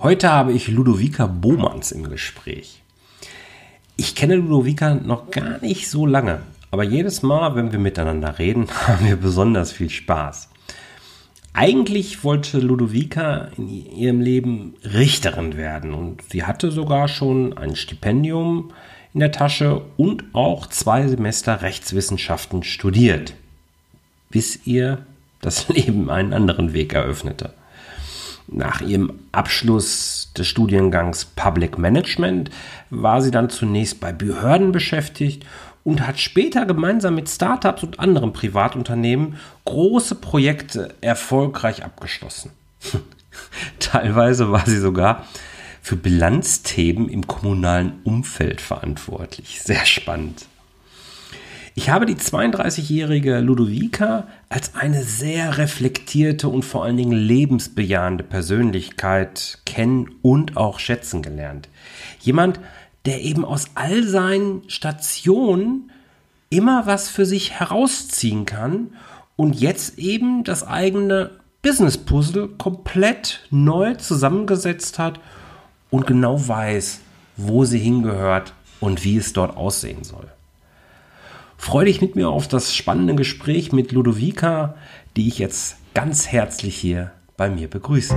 Heute habe ich Ludovica Bohmanns im Gespräch. Ich kenne Ludovica noch gar nicht so lange, aber jedes Mal, wenn wir miteinander reden, haben wir besonders viel Spaß. Eigentlich wollte Ludovica in ihrem Leben Richterin werden und sie hatte sogar schon ein Stipendium in der Tasche und auch zwei Semester Rechtswissenschaften studiert, bis ihr das Leben einen anderen Weg eröffnete. Nach ihrem Abschluss des Studiengangs Public Management war sie dann zunächst bei Behörden beschäftigt und hat später gemeinsam mit Startups und anderen Privatunternehmen große Projekte erfolgreich abgeschlossen. Teilweise war sie sogar für Bilanzthemen im kommunalen Umfeld verantwortlich. Sehr spannend. Ich habe die 32-jährige Ludovica als eine sehr reflektierte und vor allen Dingen lebensbejahende Persönlichkeit kennen und auch schätzen gelernt. Jemand, der eben aus all seinen Stationen immer was für sich herausziehen kann und jetzt eben das eigene Business Puzzle komplett neu zusammengesetzt hat und genau weiß, wo sie hingehört und wie es dort aussehen soll. Freue dich mit mir auf das spannende Gespräch mit Ludovica, die ich jetzt ganz herzlich hier bei mir begrüße.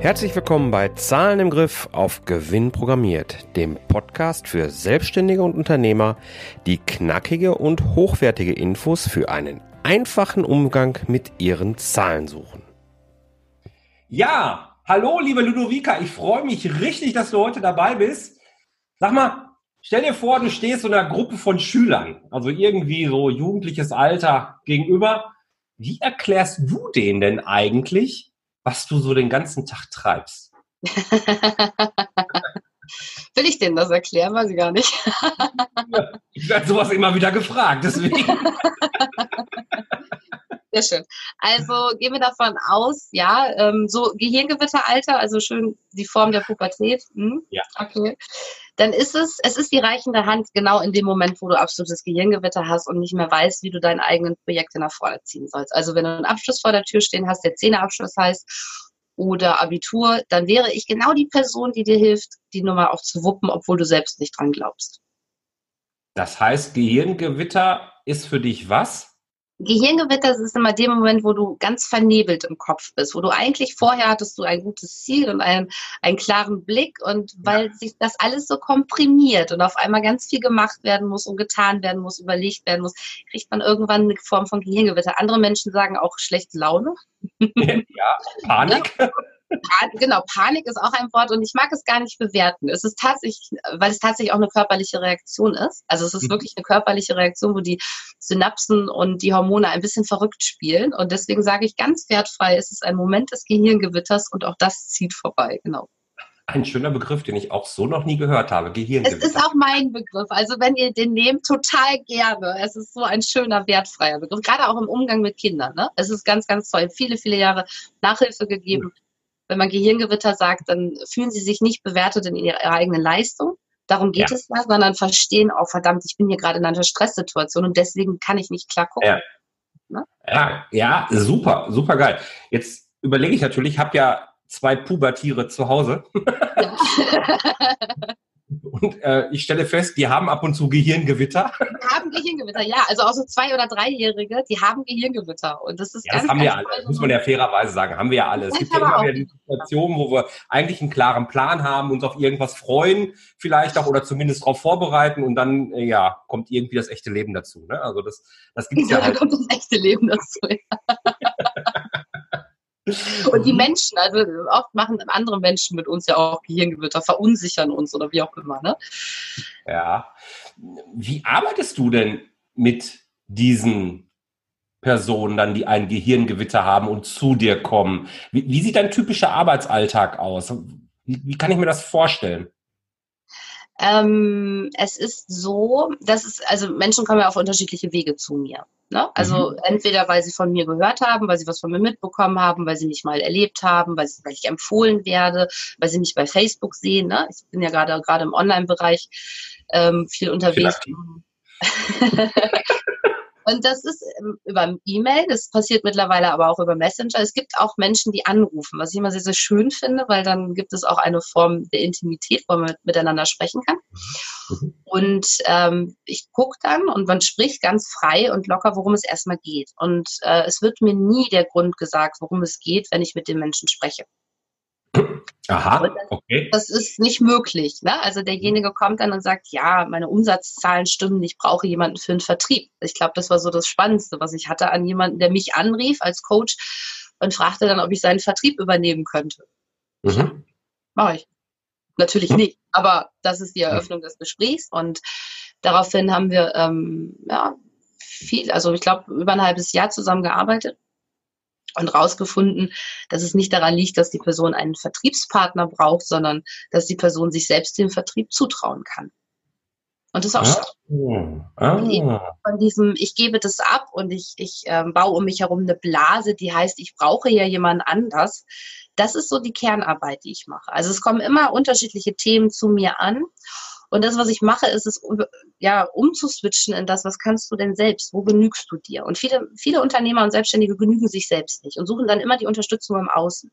Herzlich willkommen bei Zahlen im Griff auf Gewinn programmiert, dem Podcast für Selbstständige und Unternehmer, die knackige und hochwertige Infos für einen einfachen Umgang mit ihren Zahlen suchen. Ja, hallo liebe Ludovica, ich freue mich richtig, dass du heute dabei bist. Sag mal, stell dir vor, du stehst so einer Gruppe von Schülern, also irgendwie so jugendliches Alter gegenüber. Wie erklärst du denen denn eigentlich, was du so den ganzen Tag treibst? Will ich denen das erklären? Weiß ich gar nicht. ich werde sowas immer wieder gefragt, deswegen. Sehr schön. Also gehen wir davon aus, ja, ähm, so Gehirngewitteralter, also schön die Form der Pubertät. Hm? Ja. Okay. Dann ist es, es ist die reichende Hand genau in dem Moment, wo du absolutes Gehirngewitter hast und nicht mehr weißt, wie du deinen eigenen Projekte nach vorne ziehen sollst. Also wenn du einen Abschluss vor der Tür stehen hast, der Zehnerabschluss heißt, oder Abitur, dann wäre ich genau die Person, die dir hilft, die Nummer auch zu wuppen, obwohl du selbst nicht dran glaubst. Das heißt, Gehirngewitter ist für dich was? Gehirngewitter ist immer der Moment, wo du ganz vernebelt im Kopf bist, wo du eigentlich vorher hattest du ein gutes Ziel und einen, einen klaren Blick und weil ja. sich das alles so komprimiert und auf einmal ganz viel gemacht werden muss und getan werden muss, überlegt werden muss, kriegt man irgendwann eine Form von Gehirngewitter. Andere Menschen sagen auch schlechte Laune. Ja, Panik. Pan genau, Panik ist auch ein Wort und ich mag es gar nicht bewerten. Es ist tatsächlich, weil es tatsächlich auch eine körperliche Reaktion ist. Also es ist mhm. wirklich eine körperliche Reaktion, wo die Synapsen und die Hormone ein bisschen verrückt spielen. Und deswegen sage ich ganz wertfrei, es ist ein Moment des Gehirngewitters und auch das zieht vorbei. Genau. Ein schöner Begriff, den ich auch so noch nie gehört habe. Gehirngewitter. Es ist auch mein Begriff. Also wenn ihr den nehmt, total gerne. Es ist so ein schöner, wertfreier Begriff. Gerade auch im Umgang mit Kindern. Ne? Es ist ganz, ganz toll. Viele, viele Jahre Nachhilfe gegeben. Mhm wenn man Gehirngewitter sagt, dann fühlen sie sich nicht bewertet in ihrer eigenen Leistung. Darum geht ja. es da, sondern verstehen, oh verdammt, ich bin hier gerade in einer Stresssituation und deswegen kann ich nicht klar gucken. Ja, ne? ja, ja super, super geil. Jetzt überlege ich natürlich, ich habe ja zwei Pubertiere zu Hause. Ja. Und äh, ich stelle fest, die haben ab und zu Gehirngewitter. Die haben Gehirngewitter, ja. Also auch so zwei- oder dreijährige, die haben Gehirngewitter. Und das ist ja, ganz, das haben wir alle, muss man ja fairerweise sagen, haben wir ja alle. Es gibt ja immer wieder die Situation, wo wir eigentlich einen klaren Plan haben, uns auf irgendwas freuen, vielleicht auch oder zumindest darauf vorbereiten und dann äh, ja kommt irgendwie das echte Leben dazu. Ne? Also das, das gibt es ja, ja halt. Kommt das echte Leben dazu. Ja. Und die Menschen, also oft machen andere Menschen mit uns ja auch Gehirngewitter, verunsichern uns oder wie auch immer. Ne? Ja. Wie arbeitest du denn mit diesen Personen dann, die ein Gehirngewitter haben und zu dir kommen? Wie, wie sieht dein typischer Arbeitsalltag aus? Wie, wie kann ich mir das vorstellen? Ähm, es ist so, dass es, also Menschen kommen ja auf unterschiedliche Wege zu mir. Ne? Also mhm. entweder, weil sie von mir gehört haben, weil sie was von mir mitbekommen haben, weil sie mich mal erlebt haben, weil, sie, weil ich empfohlen werde, weil sie mich bei Facebook sehen. Ne? Ich bin ja gerade gerade im Online-Bereich ähm, viel unterwegs. Und das ist ähm, über E-Mail, das passiert mittlerweile aber auch über Messenger. Es gibt auch Menschen, die anrufen, was ich immer sehr, sehr schön finde, weil dann gibt es auch eine Form der Intimität, wo man miteinander sprechen kann. Mhm. Und ähm, ich gucke dann und man spricht ganz frei und locker, worum es erstmal geht. Und äh, es wird mir nie der Grund gesagt, worum es geht, wenn ich mit den Menschen spreche. Aha, das, okay. Das ist nicht möglich. Ne? Also derjenige kommt dann und sagt, ja, meine Umsatzzahlen stimmen, ich brauche jemanden für den Vertrieb. Ich glaube, das war so das Spannendste, was ich hatte an jemanden, der mich anrief als Coach und fragte dann, ob ich seinen Vertrieb übernehmen könnte. Mhm. Mache ich. Natürlich nicht, aber das ist die Eröffnung des Gesprächs und daraufhin haben wir ähm, ja, viel, also ich glaube, über ein halbes Jahr zusammengearbeitet und rausgefunden, dass es nicht daran liegt, dass die Person einen Vertriebspartner braucht, sondern dass die Person sich selbst den Vertrieb zutrauen kann. Und das ist auch ah, ah. von diesem, ich gebe das ab und ich, ich ähm, baue um mich herum eine Blase, die heißt, ich brauche ja jemanden anders. Das ist so die Kernarbeit, die ich mache. Also es kommen immer unterschiedliche Themen zu mir an und das, was ich mache, ist es, ja, umzuswitchen in das, was kannst du denn selbst? Wo genügst du dir? Und viele, viele Unternehmer und Selbstständige genügen sich selbst nicht und suchen dann immer die Unterstützung im Außen.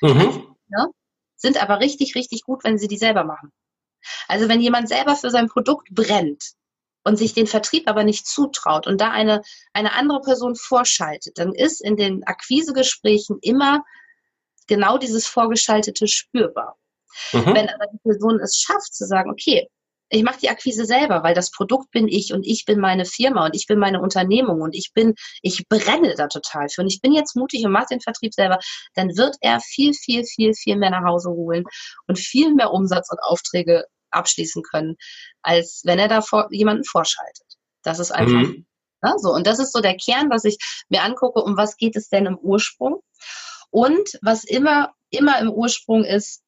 Mhm. Ja, sind aber richtig, richtig gut, wenn sie die selber machen. Also wenn jemand selber für sein Produkt brennt und sich den Vertrieb aber nicht zutraut und da eine, eine andere Person vorschaltet, dann ist in den Akquisegesprächen immer genau dieses Vorgeschaltete spürbar. Mhm. Wenn aber die Person es schafft zu sagen, okay, ich mache die Akquise selber, weil das Produkt bin ich und ich bin meine Firma und ich bin meine Unternehmung und ich bin, ich brenne da total für und ich bin jetzt mutig und mache den Vertrieb selber, dann wird er viel, viel, viel, viel mehr nach Hause holen und viel mehr Umsatz und Aufträge abschließen können, als wenn er da vor, jemanden vorschaltet. Das ist einfach mhm. ne, so. Und das ist so der Kern, was ich mir angucke, um was geht es denn im Ursprung? Und was immer, immer im Ursprung ist,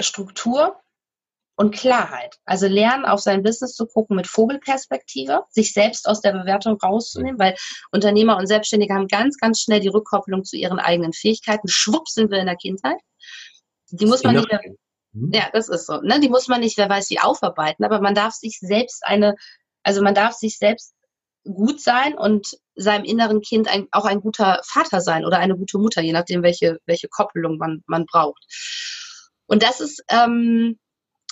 Struktur und Klarheit. Also lernen, auf sein Business zu gucken mit Vogelperspektive, sich selbst aus der Bewertung rauszunehmen, weil Unternehmer und Selbstständige haben ganz, ganz schnell die Rückkopplung zu ihren eigenen Fähigkeiten. Schwupp sind wir in der Kindheit. Die muss man nicht mehr, mhm. ja, das ist so, ne? Die muss man nicht, wer weiß wie, aufarbeiten, aber man darf sich selbst eine, also man darf sich selbst gut sein und seinem inneren Kind ein, auch ein guter Vater sein oder eine gute Mutter, je nachdem, welche, welche Koppelung man, man braucht. Und das ist, ähm,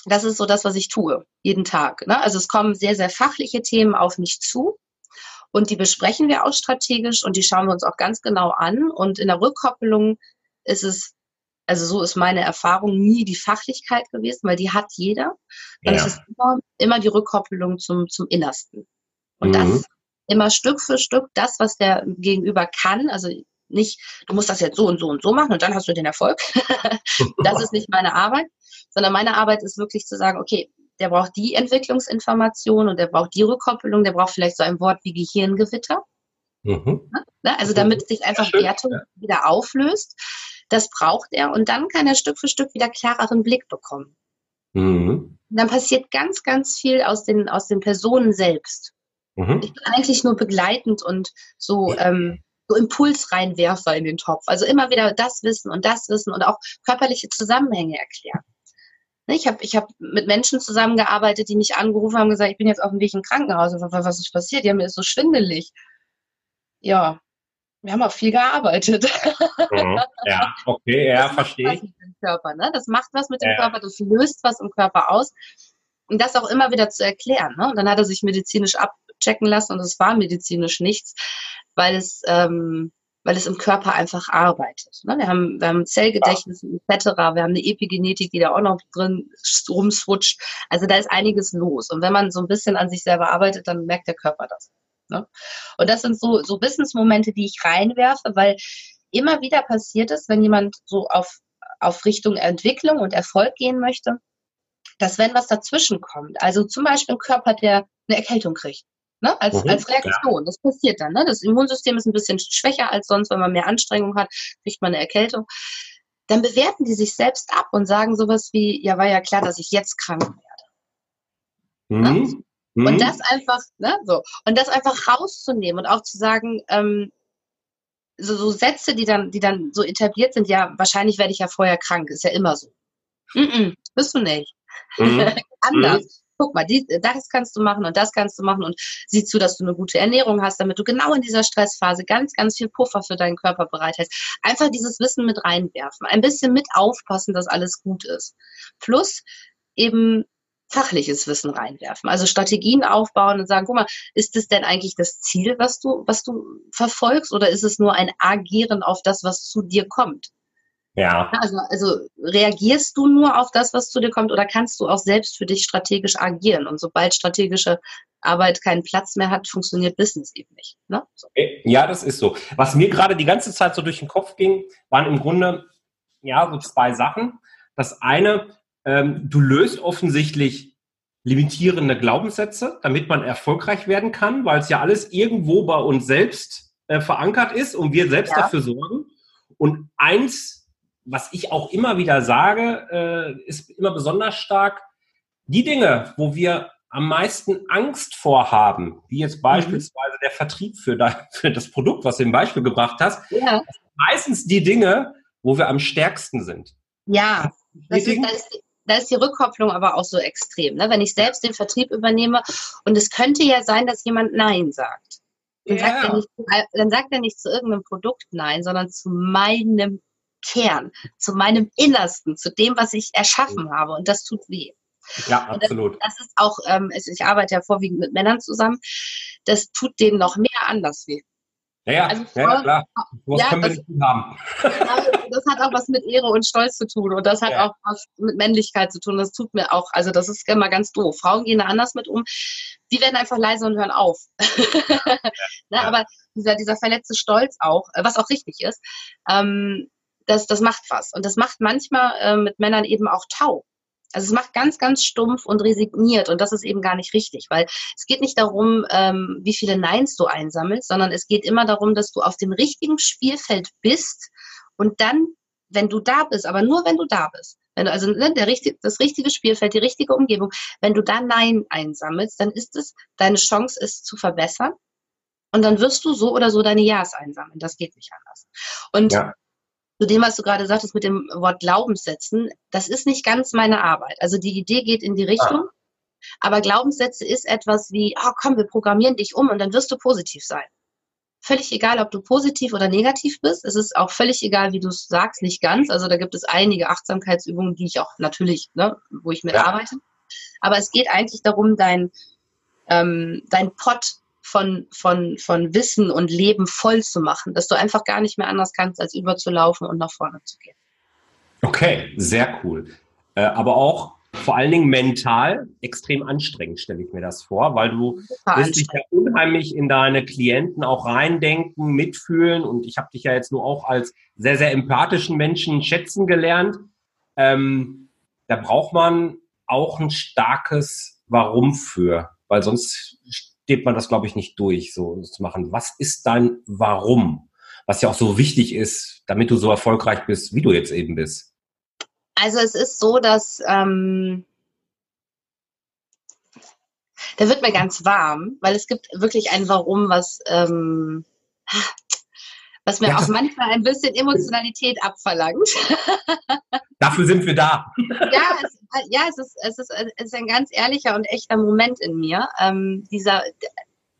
das ist so das, was ich tue, jeden Tag. Ne? Also es kommen sehr, sehr fachliche Themen auf mich zu. Und die besprechen wir auch strategisch und die schauen wir uns auch ganz genau an. Und in der Rückkopplung ist es, also so ist meine Erfahrung, nie die Fachlichkeit gewesen, weil die hat jeder. Ja. ist es immer, immer die Rückkopplung zum, zum Innersten. Und mhm. das immer Stück für Stück das, was der Gegenüber kann. Also nicht, du musst das jetzt so und so und so machen und dann hast du den Erfolg. das ist nicht meine Arbeit, sondern meine Arbeit ist wirklich zu sagen, okay, der braucht die Entwicklungsinformation und der braucht die Rückkoppelung, der braucht vielleicht so ein Wort wie Gehirngewitter. Mhm. Ne? Also damit sich einfach Wertung wieder auflöst. Das braucht er und dann kann er Stück für Stück wieder klareren Blick bekommen. Mhm. Dann passiert ganz, ganz viel aus den, aus den Personen selbst. Mhm. Ich bin eigentlich nur begleitend und so ähm, so Impulsreinwerfer in den Topf. Also immer wieder das Wissen und das Wissen und auch körperliche Zusammenhänge erklären. Ne, ich habe ich hab mit Menschen zusammengearbeitet, die mich angerufen haben und gesagt, ich bin jetzt auf dem Weg im Krankenhaus. Was ist passiert? Ja, mir ist so schwindelig. Ja, wir haben auch viel gearbeitet. Mhm. Ja, okay, ja, verstehe ich. Körper, ne? Das macht was mit dem ja. Körper, das löst was im Körper aus. Und das auch immer wieder zu erklären. Ne? Und dann hat er sich medizinisch abchecken lassen und es war medizinisch nichts weil es, ähm, weil es im Körper einfach arbeitet. Ne? Wir, haben, wir haben Zellgedächtnis ja. etc., wir haben eine Epigenetik, die da auch noch drin rumswutscht. Also da ist einiges los. Und wenn man so ein bisschen an sich selber arbeitet, dann merkt der Körper das. Ne? Und das sind so, so Wissensmomente, die ich reinwerfe, weil immer wieder passiert es, wenn jemand so auf, auf Richtung Entwicklung und Erfolg gehen möchte, dass wenn was dazwischen kommt, also zum Beispiel ein Körper, der eine Erkältung kriegt, Ne? Als, mhm, als Reaktion. Ja. Das passiert dann. Ne? Das Immunsystem ist ein bisschen schwächer als sonst, wenn man mehr Anstrengung hat, kriegt man eine Erkältung. Dann bewerten die sich selbst ab und sagen sowas wie, ja, war ja klar, dass ich jetzt krank werde. Mhm. Ne? Und mhm. das einfach, ne, so. Und das einfach rauszunehmen und auch zu sagen, ähm, so, so Sätze, die dann, die dann so etabliert sind, ja, wahrscheinlich werde ich ja vorher krank, ist ja immer so. Mm -mm, bist du nicht. Mhm. Anders. Guck mal, die, das kannst du machen und das kannst du machen und sieh zu, dass du eine gute Ernährung hast, damit du genau in dieser Stressphase ganz, ganz viel Puffer für deinen Körper bereithältst. Einfach dieses Wissen mit reinwerfen, ein bisschen mit aufpassen, dass alles gut ist. Plus eben fachliches Wissen reinwerfen. Also Strategien aufbauen und sagen, guck mal, ist das denn eigentlich das Ziel, was du, was du verfolgst, oder ist es nur ein Agieren auf das, was zu dir kommt? Ja. Also, also reagierst du nur auf das, was zu dir kommt, oder kannst du auch selbst für dich strategisch agieren? Und sobald strategische Arbeit keinen Platz mehr hat, funktioniert Business eben nicht. Ne? So. Ja, das ist so. Was mir gerade die ganze Zeit so durch den Kopf ging, waren im Grunde ja so zwei Sachen. Das eine, ähm, du löst offensichtlich limitierende Glaubenssätze, damit man erfolgreich werden kann, weil es ja alles irgendwo bei uns selbst äh, verankert ist und wir selbst ja. dafür sorgen. Und eins, was ich auch immer wieder sage, äh, ist immer besonders stark, die Dinge, wo wir am meisten Angst vorhaben, wie jetzt mhm. beispielsweise mhm. der Vertrieb für, da, für, das Produkt, was du im Beispiel gebracht hast, ja. meistens die Dinge, wo wir am stärksten sind. Ja, das ist, das da ist die Rückkopplung aber auch so extrem. Ne? Wenn ich selbst den Vertrieb übernehme und es könnte ja sein, dass jemand Nein sagt. Dann, ja. sagt er nicht, dann sagt er nicht zu irgendeinem Produkt Nein, sondern zu meinem Kern, zu meinem Innersten, zu dem, was ich erschaffen habe. Und das tut weh. Ja, absolut. Das, das, ist auch, ähm, ich arbeite ja vorwiegend mit Männern zusammen, das tut denen noch mehr anders weh. Ja, ja, also Frau, ja klar. Was ja, können wir das, nicht haben? das hat auch was mit Ehre und Stolz zu tun und das hat ja. auch was mit Männlichkeit zu tun. Das tut mir auch, also das ist immer ganz doof. Frauen gehen da anders mit um. Die werden einfach leise und hören auf. ne, aber dieser, dieser verletzte Stolz auch, äh, was auch richtig ist, ähm, das, das macht was. Und das macht manchmal äh, mit Männern eben auch taub. Also es macht ganz, ganz stumpf und resigniert und das ist eben gar nicht richtig, weil es geht nicht darum, ähm, wie viele Neins du einsammelst, sondern es geht immer darum, dass du auf dem richtigen Spielfeld bist und dann, wenn du da bist, aber nur wenn du da bist, wenn du also ne, der richtig, das richtige Spielfeld, die richtige Umgebung, wenn du da Nein einsammelst, dann ist es deine Chance, es zu verbessern und dann wirst du so oder so deine Ja's einsammeln. Das geht nicht anders. Und ja zu dem, was du gerade sagtest mit dem Wort Glaubenssätzen, das ist nicht ganz meine Arbeit. Also die Idee geht in die Richtung, ah. aber Glaubenssätze ist etwas wie, oh komm, wir programmieren dich um und dann wirst du positiv sein. Völlig egal, ob du positiv oder negativ bist. Es ist auch völlig egal, wie du es sagst, nicht ganz. Also da gibt es einige Achtsamkeitsübungen, die ich auch natürlich, ne, wo ich mitarbeite. Ja. Aber es geht eigentlich darum, dein, ähm, dein Pot von, von, von Wissen und Leben voll zu machen, dass du einfach gar nicht mehr anders kannst, als überzulaufen und nach vorne zu gehen. Okay, sehr cool. Äh, aber auch vor allen Dingen mental extrem anstrengend, stelle ich mir das vor, weil du wirst dich ja unheimlich in deine Klienten auch reindenken, mitfühlen und ich habe dich ja jetzt nur auch als sehr, sehr empathischen Menschen schätzen gelernt. Ähm, da braucht man auch ein starkes Warum für, weil sonst steht man das, glaube ich, nicht durch, so zu machen. Was ist dein Warum? Was ja auch so wichtig ist, damit du so erfolgreich bist, wie du jetzt eben bist. Also es ist so, dass ähm, da wird mir ganz warm, weil es gibt wirklich ein Warum, was ähm, was mir ja. auch manchmal ein bisschen Emotionalität abverlangt. Dafür sind wir da. Ja, es, ja, es, ist, es, ist, es ist ein ganz ehrlicher und echter Moment in mir. Ähm, dieser,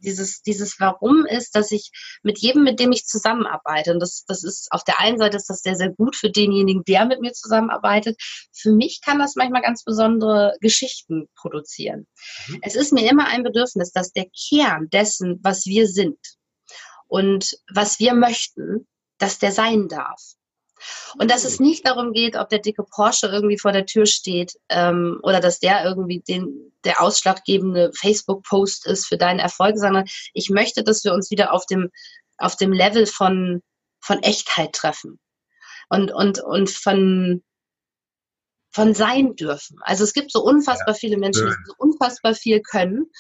dieses, dieses Warum ist, dass ich mit jedem, mit dem ich zusammenarbeite, und das, das ist auf der einen Seite ist das sehr, sehr gut für denjenigen, der mit mir zusammenarbeitet. Für mich kann das manchmal ganz besondere Geschichten produzieren. Mhm. Es ist mir immer ein Bedürfnis, dass der Kern dessen, was wir sind und was wir möchten, dass der sein darf. Und dass es hm. nicht darum geht, ob der dicke Porsche irgendwie vor der Tür steht ähm, oder dass der irgendwie den, der ausschlaggebende Facebook-Post ist für deinen Erfolg, sondern ich möchte, dass wir uns wieder auf dem, auf dem Level von, von Echtheit treffen und, und, und von, von sein dürfen. Also es gibt so unfassbar viele Menschen, die so unfassbar viel können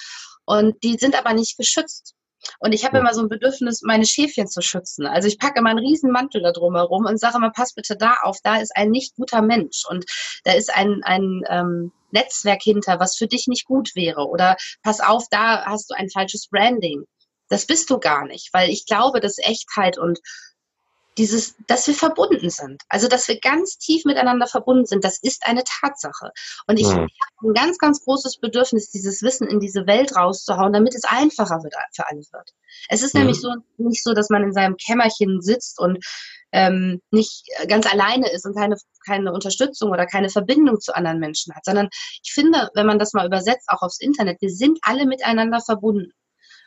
und die sind aber nicht geschützt. Und ich habe immer so ein Bedürfnis, meine Schäfchen zu schützen. Also ich packe immer einen riesen Mantel da drumherum und sage immer, pass bitte da auf, da ist ein nicht guter Mensch und da ist ein, ein, ähm, Netzwerk hinter, was für dich nicht gut wäre. Oder pass auf, da hast du ein falsches Branding. Das bist du gar nicht, weil ich glaube, dass Echtheit und dieses, dass wir verbunden sind. Also, dass wir ganz tief miteinander verbunden sind, das ist eine Tatsache. Und ich mhm. habe ein ganz, ganz großes Bedürfnis, dieses Wissen in diese Welt rauszuhauen, damit es einfacher wird, für alle wird. Es ist mhm. nämlich so, nicht so, dass man in seinem Kämmerchen sitzt und ähm, nicht ganz alleine ist und keine, keine Unterstützung oder keine Verbindung zu anderen Menschen hat, sondern ich finde, wenn man das mal übersetzt, auch aufs Internet, wir sind alle miteinander verbunden.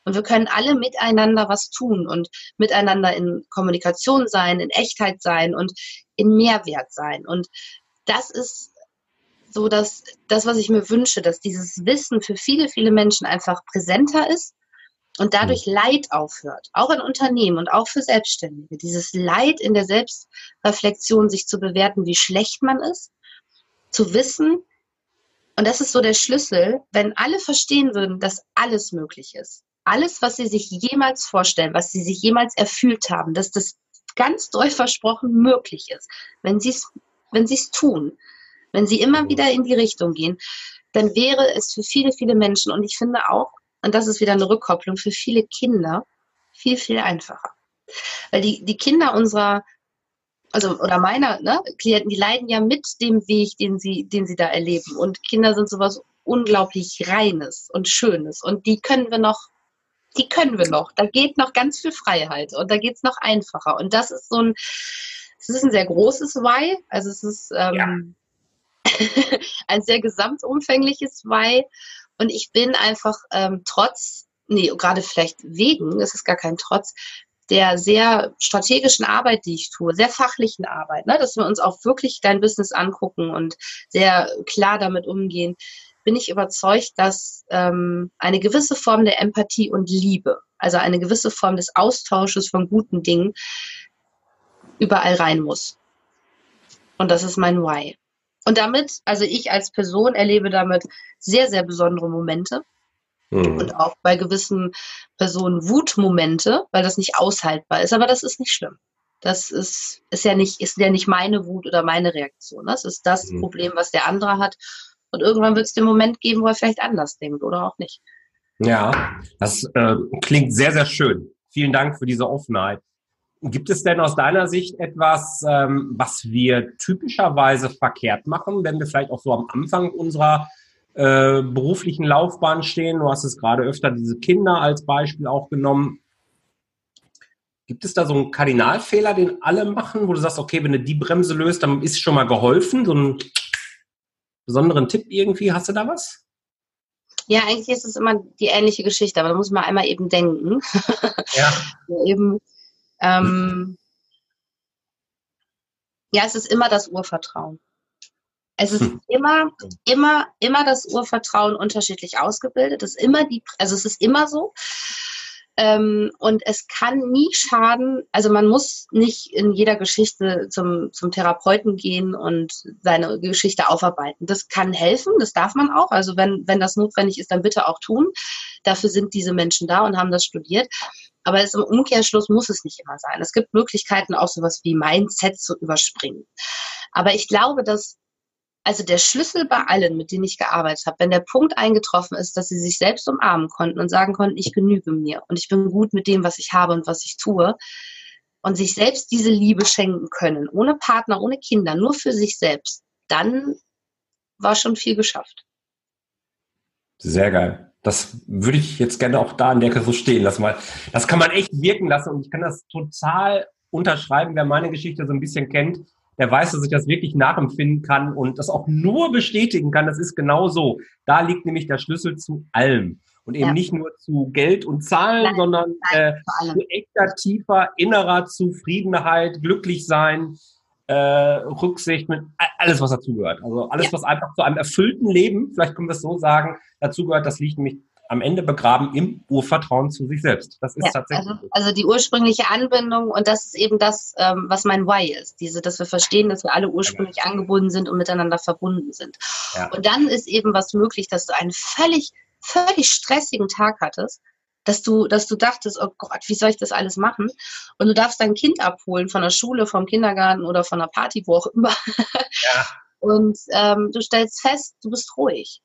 Und wir können alle miteinander was tun und miteinander in Kommunikation sein, in Echtheit sein und in Mehrwert sein. Und das ist so dass das, was ich mir wünsche, dass dieses Wissen für viele, viele Menschen einfach präsenter ist und dadurch mhm. Leid aufhört, auch in Unternehmen und auch für Selbstständige. Dieses Leid in der Selbstreflexion, sich zu bewerten, wie schlecht man ist, zu wissen, und das ist so der Schlüssel, wenn alle verstehen würden, dass alles möglich ist. Alles, was sie sich jemals vorstellen, was sie sich jemals erfüllt haben, dass das ganz doll versprochen möglich ist, wenn sie es wenn sie es tun, wenn sie immer wieder in die Richtung gehen, dann wäre es für viele, viele Menschen und ich finde auch, und das ist wieder eine Rückkopplung für viele Kinder viel, viel einfacher. Weil die, die Kinder unserer, also oder meiner ne, Klienten, die leiden ja mit dem Weg, den sie, den sie da erleben. Und Kinder sind sowas unglaublich Reines und Schönes. Und die können wir noch, die können wir noch. Da geht noch ganz viel Freiheit und da geht es noch einfacher. Und das ist so ein, es ist ein sehr großes Why. Also es ist ähm, ja. ein sehr gesamtumfängliches Why. Und ich bin einfach ähm, trotz, nee, gerade vielleicht wegen, das ist gar kein Trotz, der sehr strategischen Arbeit, die ich tue, sehr fachlichen Arbeit, ne, dass wir uns auch wirklich dein Business angucken und sehr klar damit umgehen, bin ich überzeugt, dass ähm, eine gewisse Form der Empathie und Liebe, also eine gewisse Form des Austausches von guten Dingen, überall rein muss. Und das ist mein Why. Und damit, also ich als Person erlebe damit sehr, sehr besondere Momente. Mhm. Und auch bei gewissen Personen Wutmomente, weil das nicht aushaltbar ist. Aber das ist nicht schlimm. Das ist, ist, ja, nicht, ist ja nicht meine Wut oder meine Reaktion. Das ist das mhm. Problem, was der andere hat. Und irgendwann wird es den Moment geben, wo er vielleicht anders denkt oder auch nicht. Ja, das äh, klingt sehr, sehr schön. Vielen Dank für diese Offenheit. Gibt es denn aus deiner Sicht etwas, ähm, was wir typischerweise verkehrt machen, wenn wir vielleicht auch so am Anfang unserer äh, beruflichen Laufbahn stehen? Du hast es gerade öfter diese Kinder als Beispiel auch genommen. Gibt es da so einen Kardinalfehler, den alle machen, wo du sagst, okay, wenn du die Bremse löst, dann ist schon mal geholfen? So einen besonderen Tipp irgendwie? Hast du da was? Ja, eigentlich ist es immer die ähnliche Geschichte, aber da muss man einmal eben denken. Ja. eben ähm, ja, es ist immer das Urvertrauen. Es ist hm. immer, immer, immer das Urvertrauen unterschiedlich ausgebildet. Es ist immer die, also es ist immer so. Ähm, und es kann nie schaden, also man muss nicht in jeder Geschichte zum, zum Therapeuten gehen und seine Geschichte aufarbeiten. Das kann helfen, das darf man auch. Also wenn, wenn das notwendig ist, dann bitte auch tun. Dafür sind diese Menschen da und haben das studiert. Aber es, im Umkehrschluss muss es nicht immer sein. Es gibt Möglichkeiten, auch sowas wie Mindset zu überspringen. Aber ich glaube, dass also der Schlüssel bei allen, mit denen ich gearbeitet habe, wenn der Punkt eingetroffen ist, dass sie sich selbst umarmen konnten und sagen konnten, ich genüge mir und ich bin gut mit dem, was ich habe und was ich tue, und sich selbst diese Liebe schenken können, ohne Partner, ohne Kinder, nur für sich selbst, dann war schon viel geschafft. Sehr geil. Das würde ich jetzt gerne auch da an der so stehen lassen, weil das kann man echt wirken lassen und ich kann das total unterschreiben, wer meine Geschichte so ein bisschen kennt, der weiß, dass ich das wirklich nachempfinden kann und das auch nur bestätigen kann. Das ist genau so. Da liegt nämlich der Schlüssel zu allem. Und eben ja. nicht nur zu Geld und Zahlen, nein, sondern nein, äh, zu echter, tiefer, innerer Zufriedenheit, glücklich sein, äh, Rücksicht, mit alles, was dazugehört. Also alles, ja. was einfach zu einem erfüllten Leben, vielleicht können wir es so sagen, dazugehört, das liegt nämlich am Ende begraben im Urvertrauen zu sich selbst. Das ist ja, tatsächlich. Also, also, die ursprüngliche Anbindung und das ist eben das, ähm, was mein Why ist. Diese, dass wir verstehen, dass wir alle ursprünglich ja. angebunden sind und miteinander verbunden sind. Ja. Und dann ist eben was möglich, dass du einen völlig, völlig stressigen Tag hattest dass du, dass du dachtest, oh Gott, wie soll ich das alles machen? Und du darfst dein Kind abholen von der Schule, vom Kindergarten oder von der Party, wo auch immer. Und ähm, du stellst fest, du bist ruhig.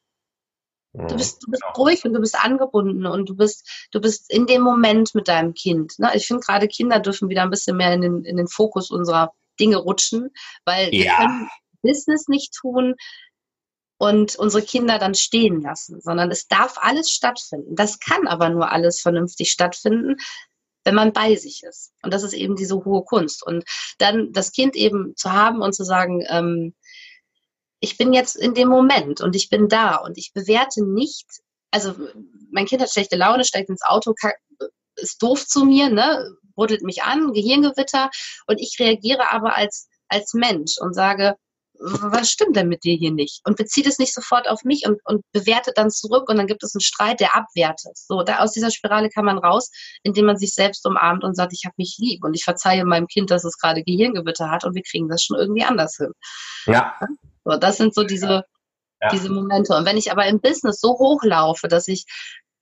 Du bist, du bist genau. ruhig und du bist angebunden und du bist, du bist in dem Moment mit deinem Kind. Ne? Ich finde gerade Kinder dürfen wieder ein bisschen mehr in den, in den Fokus unserer Dinge rutschen, weil ja. wir können Business nicht tun und unsere Kinder dann stehen lassen, sondern es darf alles stattfinden. Das kann aber nur alles vernünftig stattfinden, wenn man bei sich ist. Und das ist eben diese hohe Kunst. Und dann das Kind eben zu haben und zu sagen, ähm, ich bin jetzt in dem Moment und ich bin da und ich bewerte nicht, also mein Kind hat schlechte Laune, steigt ins Auto, ist doof zu mir, ne, rüttelt mich an, Gehirngewitter und ich reagiere aber als, als Mensch und sage, was stimmt denn mit dir hier nicht? Und bezieht es nicht sofort auf mich und, und bewertet dann zurück und dann gibt es einen Streit, der abwertet. So, da aus dieser Spirale kann man raus, indem man sich selbst umarmt und sagt, ich habe mich lieb und ich verzeihe meinem Kind, dass es gerade Gehirngewitter hat und wir kriegen das schon irgendwie anders hin. Ja. So, das sind so diese, ja. diese Momente. Und wenn ich aber im Business so hochlaufe, dass ich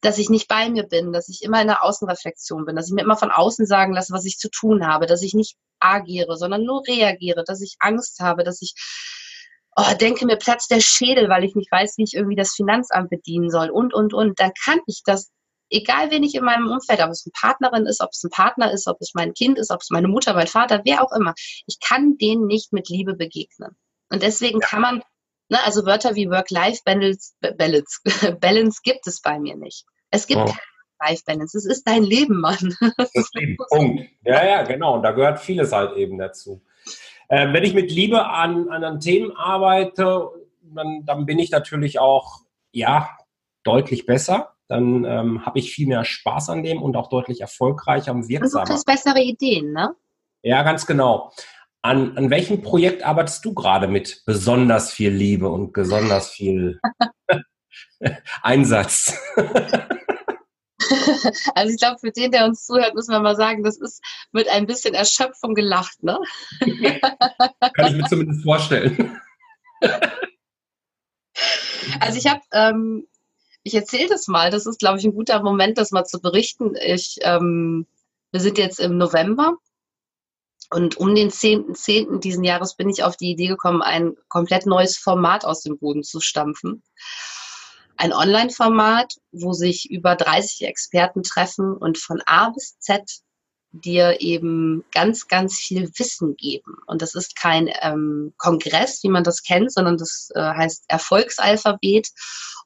dass ich nicht bei mir bin, dass ich immer in der Außenreflexion bin, dass ich mir immer von außen sagen lasse, was ich zu tun habe, dass ich nicht agiere, sondern nur reagiere, dass ich Angst habe, dass ich oh, denke, mir platzt der Schädel, weil ich nicht weiß, wie ich irgendwie das Finanzamt bedienen soll und, und, und, dann kann ich das, egal wen ich in meinem Umfeld, ob es eine Partnerin ist, ob es ein Partner ist, ob es mein Kind ist, ob es meine Mutter, mein Vater, wer auch immer, ich kann denen nicht mit Liebe begegnen. Und deswegen ja. kann man Ne, also Wörter wie Work-Life-Balance Balance, Balance gibt es bei mir nicht. Es gibt oh. keine Life-Balance. Es ist dein Leben, Mann. Das ist Leben. Punkt. Ja, ja, genau. Und da gehört vieles halt eben dazu. Äh, wenn ich mit Liebe an anderen Themen arbeite, dann, dann bin ich natürlich auch, ja, deutlich besser. Dann ähm, habe ich viel mehr Spaß an dem und auch deutlich erfolgreicher und wirksamer. Und du kriegst bessere Ideen, ne? Ja, ganz genau. An, an welchem Projekt arbeitest du gerade mit besonders viel Liebe und besonders viel Einsatz? Also ich glaube, für den, der uns zuhört, müssen wir mal sagen, das ist mit ein bisschen Erschöpfung gelacht, ne? Kann ich mir zumindest vorstellen. Also ich habe, ähm, ich erzähle das mal, das ist, glaube ich, ein guter Moment, das mal zu berichten. Ich, ähm, wir sind jetzt im November und um den 10.10. 10. diesen Jahres bin ich auf die Idee gekommen, ein komplett neues Format aus dem Boden zu stampfen. Ein Online-Format, wo sich über 30 Experten treffen und von A bis Z dir eben ganz, ganz viel Wissen geben. Und das ist kein ähm, Kongress, wie man das kennt, sondern das äh, heißt Erfolgsalphabet.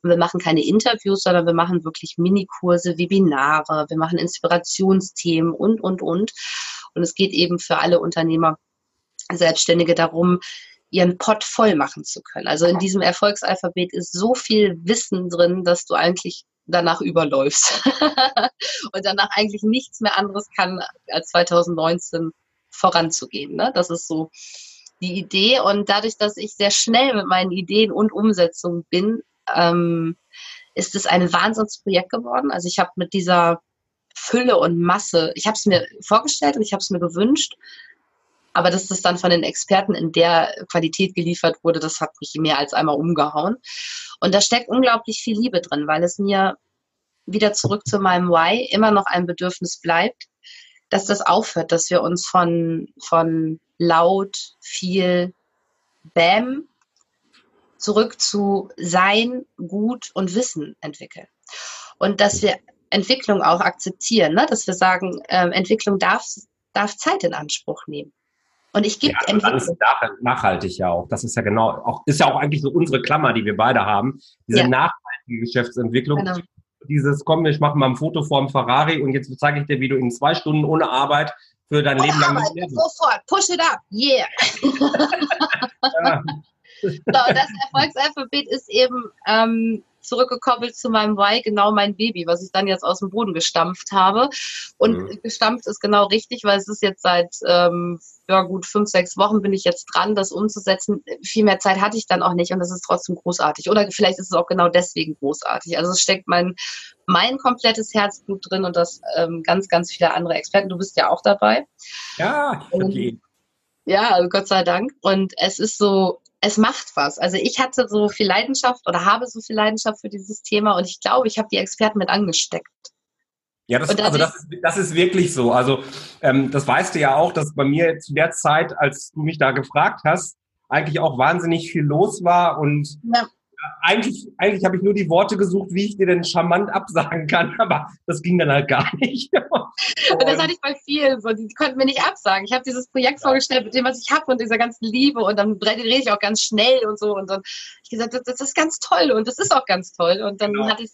Und wir machen keine Interviews, sondern wir machen wirklich Minikurse, Webinare, wir machen Inspirationsthemen und, und, und. Und es geht eben für alle Unternehmer, Selbstständige darum, ihren Pott voll machen zu können. Also in diesem Erfolgsalphabet ist so viel Wissen drin, dass du eigentlich danach überläufst und danach eigentlich nichts mehr anderes kann, als 2019 voranzugehen. Ne? Das ist so die Idee. Und dadurch, dass ich sehr schnell mit meinen Ideen und Umsetzungen bin, ähm, ist es ein Wahnsinnsprojekt geworden. Also ich habe mit dieser Fülle und Masse, ich habe es mir vorgestellt und ich habe es mir gewünscht, aber dass das dann von den Experten in der Qualität geliefert wurde, das hat mich mehr als einmal umgehauen. Und da steckt unglaublich viel Liebe drin, weil es mir wieder zurück zu meinem Why immer noch ein Bedürfnis bleibt, dass das aufhört, dass wir uns von, von laut, viel, Bäm zurück zu Sein, Gut und Wissen entwickeln. Und dass wir Entwicklung auch akzeptieren, ne? dass wir sagen, äh, Entwicklung darf, darf Zeit in Anspruch nehmen. Und ich gebe ja, Entwicklung. Das ist nachhaltig ja auch. Das ist ja genau, auch, ist ja auch eigentlich so unsere Klammer, die wir beide haben. Diese ja. nachhaltige Geschäftsentwicklung. Genau. Dieses, komm, ich mache mal ein Foto vor dem Ferrari und jetzt zeige ich dir, wie du in zwei Stunden ohne Arbeit für dein ohne Leben lang Arbeit, Sofort, push it up, yeah. ja. so, das Erfolgsalphabet ist eben ähm, zurückgekoppelt zu meinem Why, genau mein Baby, was ich dann jetzt aus dem Boden gestampft habe. Und mhm. gestampft ist genau richtig, weil es ist jetzt seit ähm, ja gut fünf, sechs Wochen bin ich jetzt dran, das umzusetzen. Viel mehr Zeit hatte ich dann auch nicht und das ist trotzdem großartig. Oder vielleicht ist es auch genau deswegen großartig. Also es steckt mein, mein komplettes Herzblut drin und das ähm, ganz, ganz viele andere Experten. Du bist ja auch dabei. Ja, okay. Ja, also Gott sei Dank. Und es ist so, es macht was. Also ich hatte so viel Leidenschaft oder habe so viel Leidenschaft für dieses Thema und ich glaube, ich habe die Experten mit angesteckt. Ja, das, also das, das ist wirklich so. Also ähm, das weißt du ja auch, dass bei mir zu der Zeit, als du mich da gefragt hast, eigentlich auch wahnsinnig viel los war und ja eigentlich, eigentlich habe ich nur die Worte gesucht, wie ich dir denn charmant absagen kann, aber das ging dann halt gar nicht. und das hatte ich bei vielen so, die konnten mir nicht absagen. Ich habe dieses Projekt vorgestellt mit dem, was ich habe und dieser ganzen Liebe und dann rede ich auch ganz schnell und so und dann ich gesagt, das, das, ist ganz toll und das ist auch ganz toll und dann genau. hatte ich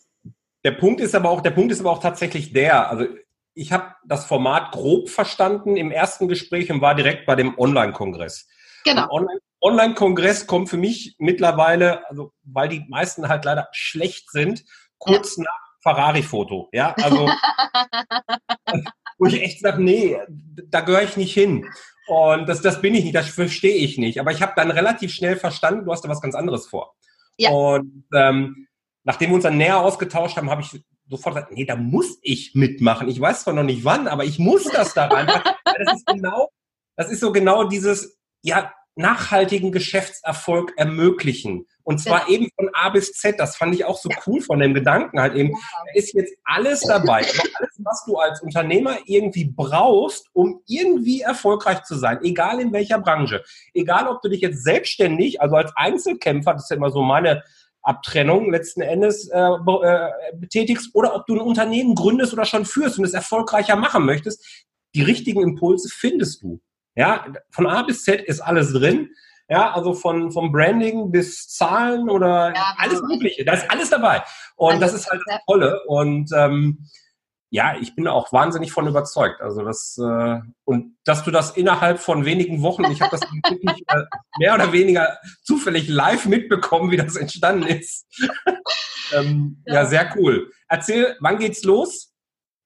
der Punkt ist aber auch, der Punkt ist aber auch tatsächlich der, also ich habe das Format grob verstanden im ersten Gespräch und war direkt bei dem Online-Kongress. Genau. Online Online-Kongress kommt für mich mittlerweile, also weil die meisten halt leider schlecht sind, kurz ja. nach Ferrari-Foto. Ja, also wo ich echt sage, nee, da gehöre ich nicht hin. Und das, das bin ich nicht, das verstehe ich nicht. Aber ich habe dann relativ schnell verstanden, du hast da was ganz anderes vor. Ja. Und ähm, nachdem wir uns dann näher ausgetauscht haben, habe ich sofort gesagt, nee, da muss ich mitmachen. Ich weiß zwar noch nicht wann, aber ich muss das da rein. das ist genau, das ist so genau dieses, ja, nachhaltigen Geschäftserfolg ermöglichen. Und zwar ja. eben von A bis Z. Das fand ich auch so ja. cool von dem Gedanken halt eben. Da ist jetzt alles dabei. Alles, was du als Unternehmer irgendwie brauchst, um irgendwie erfolgreich zu sein. Egal in welcher Branche. Egal, ob du dich jetzt selbstständig, also als Einzelkämpfer, das ist ja immer so meine Abtrennung letzten Endes äh, äh, betätigst oder ob du ein Unternehmen gründest oder schon führst und es erfolgreicher machen möchtest. Die richtigen Impulse findest du. Ja, von A bis Z ist alles drin. Ja, also von, vom Branding bis Zahlen oder ja, alles Mögliche. Da ist alles dabei. Und also, das ist halt das Tolle. Und ähm, ja, ich bin auch wahnsinnig von überzeugt. Also das äh, und dass du das innerhalb von wenigen Wochen, ich habe das wirklich äh, mehr oder weniger zufällig live mitbekommen, wie das entstanden ist. ähm, ja. ja, sehr cool. Erzähl, wann geht's los?